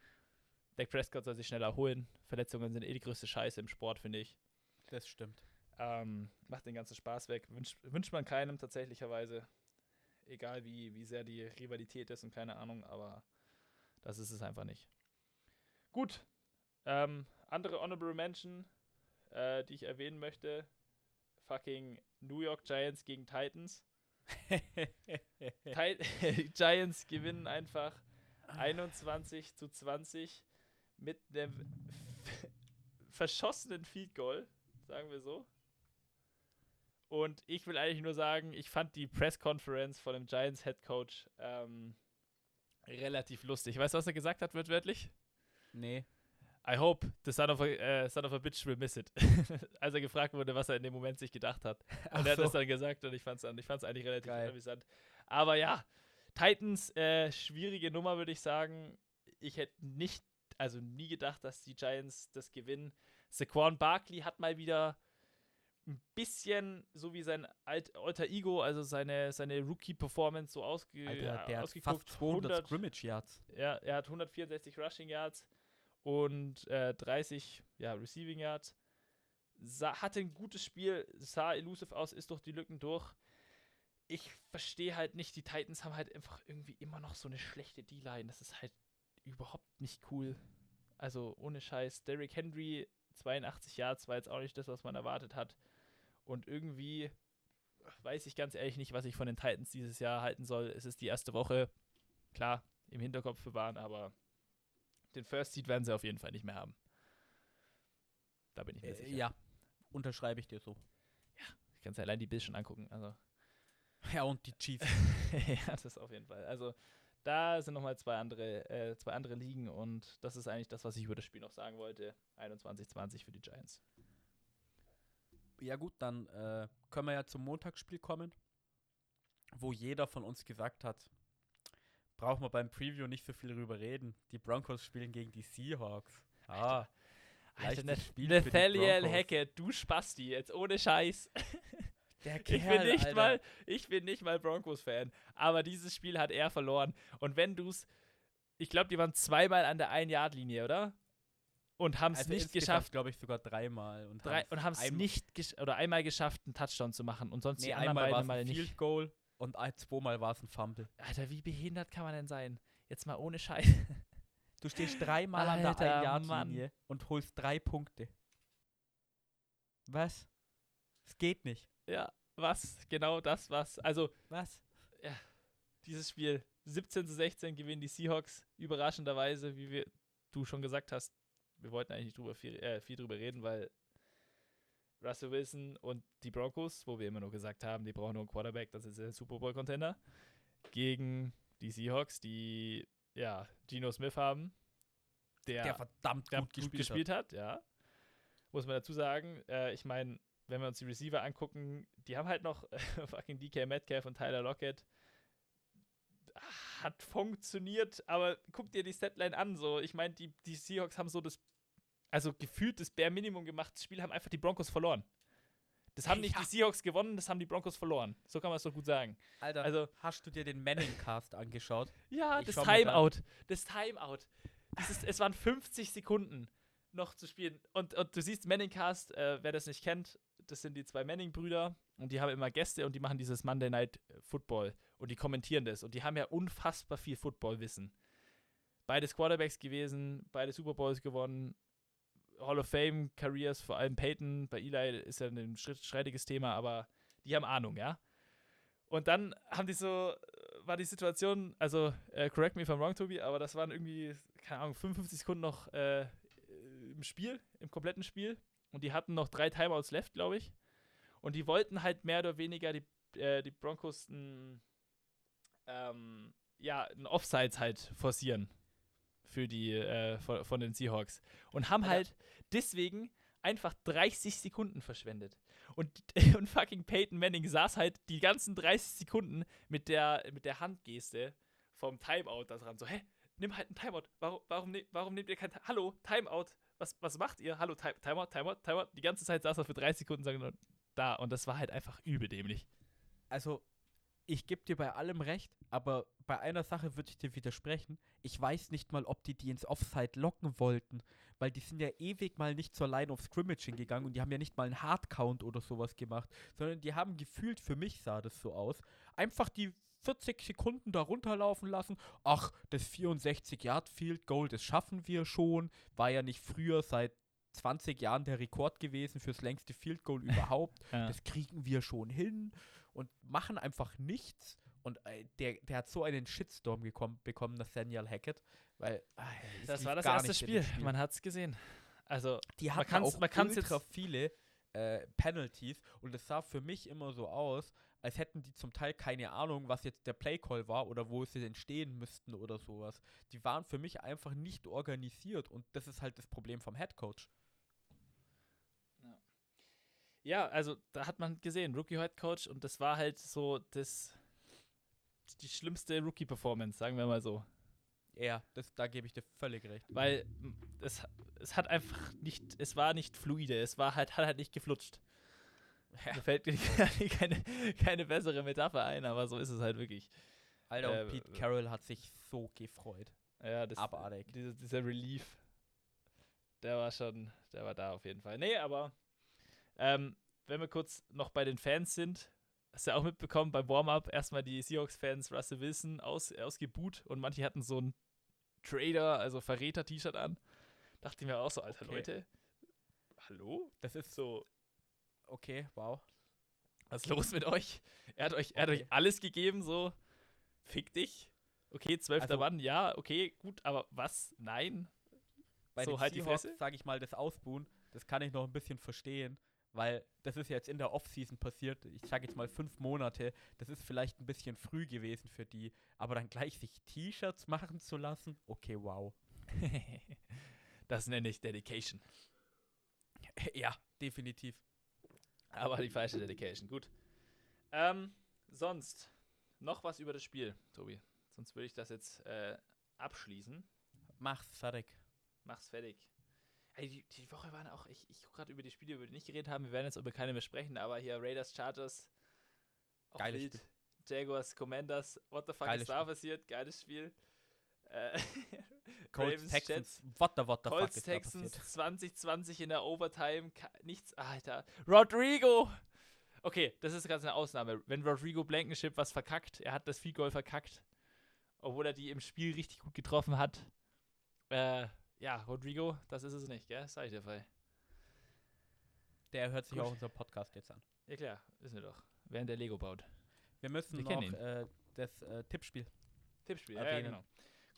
Dak Prescott soll sich schneller erholen. Verletzungen sind eh die größte Scheiße im Sport, finde ich. Das stimmt. Ähm, macht den ganzen Spaß weg. Wünscht, wünscht man keinem tatsächlicherweise. Egal wie, wie sehr die Rivalität ist und keine Ahnung, aber das ist es einfach nicht. Gut. Ähm, andere Honorable Mention, äh, die ich erwähnen möchte. Fucking New York Giants gegen Titans. Ti- Giants gewinnen einfach 21 zu 20 mit einem verschossenen Field Goal, sagen wir so. Und ich will eigentlich nur sagen, ich fand die Press Conference von dem Giants Head Coach ähm, relativ lustig. Weißt du, was er gesagt hat, wörtlich? Nee. I hope the son of a, äh, son of a bitch will miss it. Als er gefragt wurde, was er in dem Moment sich gedacht hat. Und er hat das dann gesagt und ich fand es ich fand's eigentlich relativ Geil. amüsant. Aber ja, Titans, äh, schwierige Nummer, würde ich sagen. Ich hätte nicht, also nie gedacht, dass die Giants das gewinnen. Saquon Barkley hat mal wieder ein bisschen, so wie sein Alt Alter Ego, also seine, seine Rookie-Performance so ausge Alter, der hat ausgeguckt. fast 200 100 Scrimmage Yards. ja, er hat 164 Rushing Yards und äh, 30 ja, Receiving Yards. Sa hatte ein gutes Spiel, sah elusive aus, ist durch die Lücken durch. Ich verstehe halt nicht, die Titans haben halt einfach irgendwie immer noch so eine schlechte D-Line. Das ist halt überhaupt nicht cool. Also ohne Scheiß. Derrick Henry, 82 Yards, war jetzt auch nicht das, was man erwartet hat. Und irgendwie weiß ich ganz ehrlich nicht, was ich von den Titans dieses Jahr halten soll. Es ist die erste Woche. Klar, im Hinterkopf bewahren, aber den First Seed werden sie auf jeden Fall nicht mehr haben. Da bin ich mir Äh, sicher. ja, unterschreibe ich dir so. Ich kann es allein die Bills schon angucken. Also, Ja, und die Chiefs. ja, das auf jeden Fall. Also, da sind nochmal zwei andere, äh, zwei andere Ligen und das ist eigentlich das, was ich über das Spiel noch sagen wollte. 21-20 für die Giants. Ja gut, dann äh, können wir ja zum Montagsspiel kommen, wo jeder von uns gesagt hat, brauchen wir beim Preview nicht so viel drüber reden. Die Broncos spielen gegen die Seahawks. Ah, Alter, die Nathaniel. Hackett, du Spasti, jetzt ohne Scheiß. der Ich bin nicht mal, ich bin nicht mal Broncos-Fan. Aber dieses Spiel hat er verloren. Und wenn du es, ich glaube, die waren zweimal an der Ein-Yard-Linie, oder? Und haben es also nicht geschafft, glaube ich, sogar dreimal. Und drei, haben es nicht gesch oder einmal geschafft, einen Touchdown zu machen. Und sonst Nee, die anderen einmal war beiden es Mal ein nicht. Field Goal und ein, zweimal war es ein Fumble. Alter, wie behindert kann man denn sein? Jetzt mal ohne Scheiß. Du stehst dreimal an Alter, der Ein-Yard-Linie und holst drei Punkte. Was? Es geht nicht. ja, was? Genau das, was. Also, Was? dieses Spiel 17 zu 16 gewinnen die Seahawks überraschenderweise, wie wir, du schon gesagt hast. Wir wollten eigentlich nicht drüber viel, äh, viel drüber reden, weil Russell Wilson und die Broncos, wo wir immer nur gesagt haben, die brauchen nur einen Quarterback, das ist der Super Bowl-Contender, gegen die Seahawks, die ja Geno Smith haben, der, Der verdammt der gut, gespielt, gespielt hat. ja. Muss man dazu sagen, äh, ich meine, wenn wir uns die Receiver angucken, die haben halt noch fucking DK Metcalf und Tyler Lockett. Hat funktioniert, aber guck dir die Statline an. So, ich meine, die, die Seahawks haben so das, also gefühlt das Bare Minimum gemacht. Das Spiel haben einfach die Broncos verloren. Das haben nicht Ja. die Seahawks gewonnen, das haben die Broncos verloren. So kann man es doch gut sagen. Alter, Also- hast du dir den Manning-Cast angeschaut? Ja, Ich das Timeout. Das Timeout. Dieses, es waren 50 Sekunden noch zu spielen. Und, und du siehst Manning-Cast, äh, wer das nicht kennt, das sind die zwei Manning-Brüder und die haben immer Gäste und die machen dieses Monday Night Football und die kommentieren das und die haben ja unfassbar viel Football-Wissen. Beides Quarterbacks gewesen, beide Super Bowls gewonnen, Hall of Fame Careers, vor allem Peyton, bei Eli ist ja ein streitiges Thema, aber die haben Ahnung, ja. Und dann haben die so, äh, war die Situation, also äh, correct me if I'm wrong, Tobi, aber das waren irgendwie, keine Ahnung, 55 Sekunden noch äh, im Spiel, im kompletten Spiel. Und die hatten noch drei Timeouts left, glaube ich. Und die wollten halt mehr oder weniger die, äh, die Broncos ein, ähm, ja, ein Offsides halt forcieren für die, äh, von, von den Seahawks. Und haben halt deswegen einfach 30 Sekunden verschwendet. Und, und fucking Peyton Manning saß halt die ganzen 30 Sekunden mit der, mit der Handgeste vom Timeout da dran. So, hä? Nimm halt ein Timeout. Warum, warum, ne, warum nehmt ihr kein Ti- Hallo, Timeout. Was, was macht ihr? Hallo, Time, Timeout, Timeout, Timeout. Die ganze Zeit saß er für 30 Sekunden sagen, da. Und das war halt einfach übel dämlich. Also, ich gebe dir bei allem recht, aber bei einer Sache würde ich dir widersprechen. Ich weiß nicht mal, ob die die ins Offside locken wollten, weil die sind ja ewig mal nicht zur Line of Scrimmaging gegangen und die haben ja nicht mal einen Hardcount oder sowas gemacht, sondern die haben gefühlt, für mich sah das so aus, einfach die 40 Sekunden da runterlaufen lassen. Ach, das 64-Yard-Field-Goal, das schaffen wir schon. War ja nicht früher seit 20 Jahren der Rekord gewesen fürs längste Field Goal überhaupt. Ja. Das kriegen wir schon hin und machen einfach nichts. Und äh, der, der hat so einen Shitstorm gekommen, bekommen, Nathaniel Hackett, weil äh, Das war das erste Spiel. Spiel. Man hat es gesehen. Also, Die man hatten kann's- auch man ultra jetzt- viele äh, Penalties und es sah für mich immer so aus, als hätten die zum Teil keine Ahnung, was jetzt der Playcall war oder wo sie denn stehen müssten oder sowas. Die waren für mich einfach nicht organisiert und das ist halt das Problem vom Headcoach. ja, also da hat man gesehen, Rookie Head Coach und das war halt so das die schlimmste Rookie Performance, sagen wir mal so, Ja, das, da gebe ich dir völlig recht. weil es, es hat einfach nicht, es war nicht fluide, es war halt hat halt nicht geflutscht. Ja. Mir fällt mir keine, keine bessere Metapher ein, aber so ist es halt wirklich. Alter, Äh, und Pete Carroll hat sich so gefreut. Ja, das, Abartig. Dieser, dieser Relief, der war schon, der war da auf jeden Fall. Nee, aber ähm, wenn wir kurz noch bei den Fans sind, hast du ja auch mitbekommen, beim Warm-Up erstmal die Seahawks-Fans Russell Wilson aus, ausgebuht und manche hatten so ein Trader, also Verräter-T-Shirt an. Dachte ich mir auch so, alter Okay. Leute, hallo? Das ist So, okay, wow. was ist los mit euch? Er hat euch, er hat Okay. euch alles gegeben, so, fick dich. Okay, zwölfter Also- Mann, ja, okay, gut, aber was? Nein? Bei So, halt die Fresse. sage ich mal, das Ausbuhen, das kann ich noch ein bisschen verstehen, weil das ist jetzt in der Offseason passiert. Ich sage jetzt mal fünf Monate. Das ist vielleicht ein bisschen früh gewesen für die, aber dann gleich sich T-Shirts machen zu lassen, okay, wow. das nenne ich Dedication. ja, definitiv. Aber die falsche Dedication. Gut. Ähm, sonst noch was über das Spiel, Tobi. Sonst würde ich das jetzt äh, abschließen. Mach's fertig. Mach's fertig. Hey, die, die Woche waren auch, ich, ich gucke gerade über die Spiele, über die wir nicht geredet haben. Wir werden jetzt über keine mehr sprechen, aber hier Raiders, Chargers. Auch Geiles. Spiel. Jaguars, Commanders. What the fuck Geiles ist da passiert? Geiles Spiel. Äh, Colts, Texans, Jets. what the, what the Colts, fuck Texans passiert? 2020 in der Overtime. Nichts, Alter. Rodrigo! Okay, das ist ganz eine Ausnahme. Wenn Rodrigo Blankenship was verkackt, er hat das Goal verkackt, obwohl er die im Spiel richtig gut getroffen hat. Äh, ja, Rodrigo, das ist es nicht, gell? Sag ich dir frei. Der hört sich Gut. auch unser Podcast jetzt an. Ja klar, wissen wir doch. Während der Lego baut. Wir müssen Wir noch äh, das äh, Tippspiel. Tippspiel, ja, ja, Erwähnen. genau.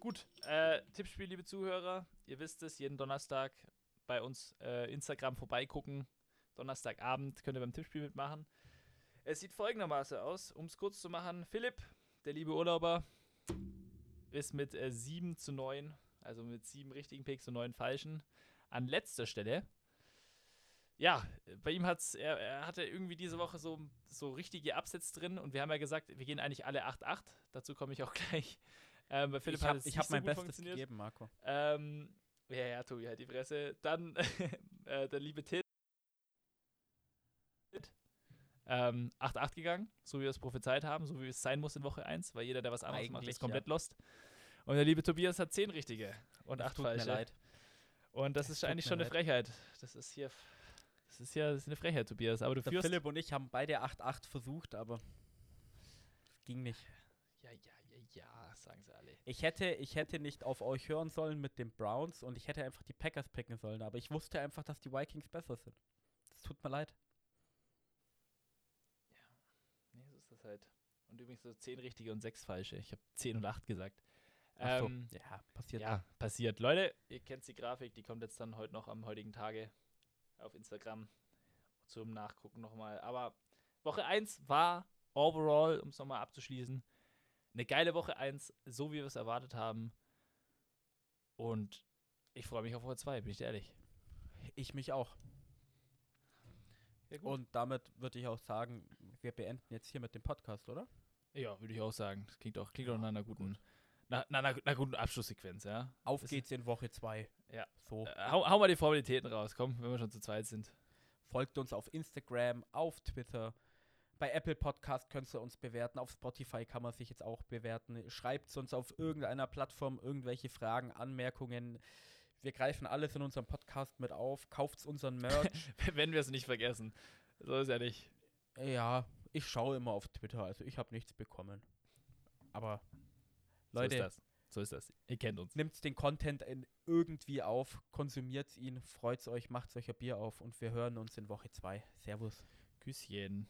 Gut, äh, Tippspiel, liebe Zuhörer. Ihr wisst es, jeden Donnerstag bei uns äh, Instagram vorbeigucken. Donnerstagabend könnt ihr beim Tippspiel mitmachen. Es sieht folgendermaßen aus, um es kurz zu machen. Philipp, der liebe Urlauber, ist mit äh, 7 zu 9, also mit 7 richtigen Picks und 9 falschen, an letzter Stelle. Ja, bei ihm hat's, er, er hatte irgendwie diese Woche so, so richtige Upsets drin und wir haben ja gesagt, wir gehen eigentlich alle 8-8. Dazu komme ich auch gleich. Ähm, bei Philipp ich hat habe hab so mein Bestes funktioniert. gegeben, Marco. Ähm, ja, ja, Tobi, halt die Fresse. Dann äh, der liebe Till. Ähm, 8-8 gegangen, so wie wir es prophezeit haben, so wie es sein muss in Woche 1, weil jeder, der was anderes macht, Eigentlich, ist komplett lost. Und der liebe Tobias hat 10 richtige und Das 8 tut mir falsche. leid. Und das Es ist eigentlich schon eine leid. Frechheit. Das ist hier, das ist ja das ist eine Frechheit, Tobias. Aber du Der führst. Philipp und ich haben beide 8-8 versucht, aber es ging nicht. Ja, ja, ja, ja, sagen sie alle. Ich hätte, ich hätte nicht auf euch hören sollen mit den Browns und ich hätte einfach die Packers picken sollen, aber ich wusste einfach, dass die Vikings besser sind. Es tut mir leid. Nee, so ist das halt. Und übrigens so 10 richtige und 6 falsche. Ich habe 10 und 8 gesagt. So, Ähm, ja, passiert. Ja, passiert. Leute, ihr kennt die Grafik, die kommt jetzt dann heute noch am heutigen Tage auf Instagram zum Nachgucken nochmal. Aber Woche 1 war overall, um es nochmal abzuschließen, eine geile Woche 1, so wie wir es erwartet haben. Und ich freue mich auf Woche 2, bin ich dir ehrlich. Ich mich auch. Ja, Und damit würde ich auch sagen, wir beenden jetzt hier mit dem Podcast, oder? ja, würde ich auch sagen. Das klingt auch, klingt auch nach einer guten, nach, nach einer, einer guten Abschlusssequenz, ja. Auf Das- geht's in Woche 2. Ja. So. Äh, hau, hau mal die Formalitäten raus, komm, wenn wir schon zu zweit sind. Folgt uns auf Instagram, auf Twitter. Bei Apple Podcast könnt ihr uns bewerten. Auf Spotify kann man sich jetzt auch bewerten. Schreibt uns auf irgendeiner Plattform irgendwelche Fragen, Anmerkungen. Wir greifen alles in unserem Podcast mit auf. Kauft unseren Merch. wenn wir es nicht vergessen. So ist ja nicht. ja, ich schaue immer auf Twitter, also ich habe nichts bekommen. Aber so ist Leute, das. So ist das. Ihr kennt uns. nimmt den Content in irgendwie auf, konsumiert ihn, freut euch, macht euch ein Bier auf und wir hören uns in Woche 2. Servus. Küsschen.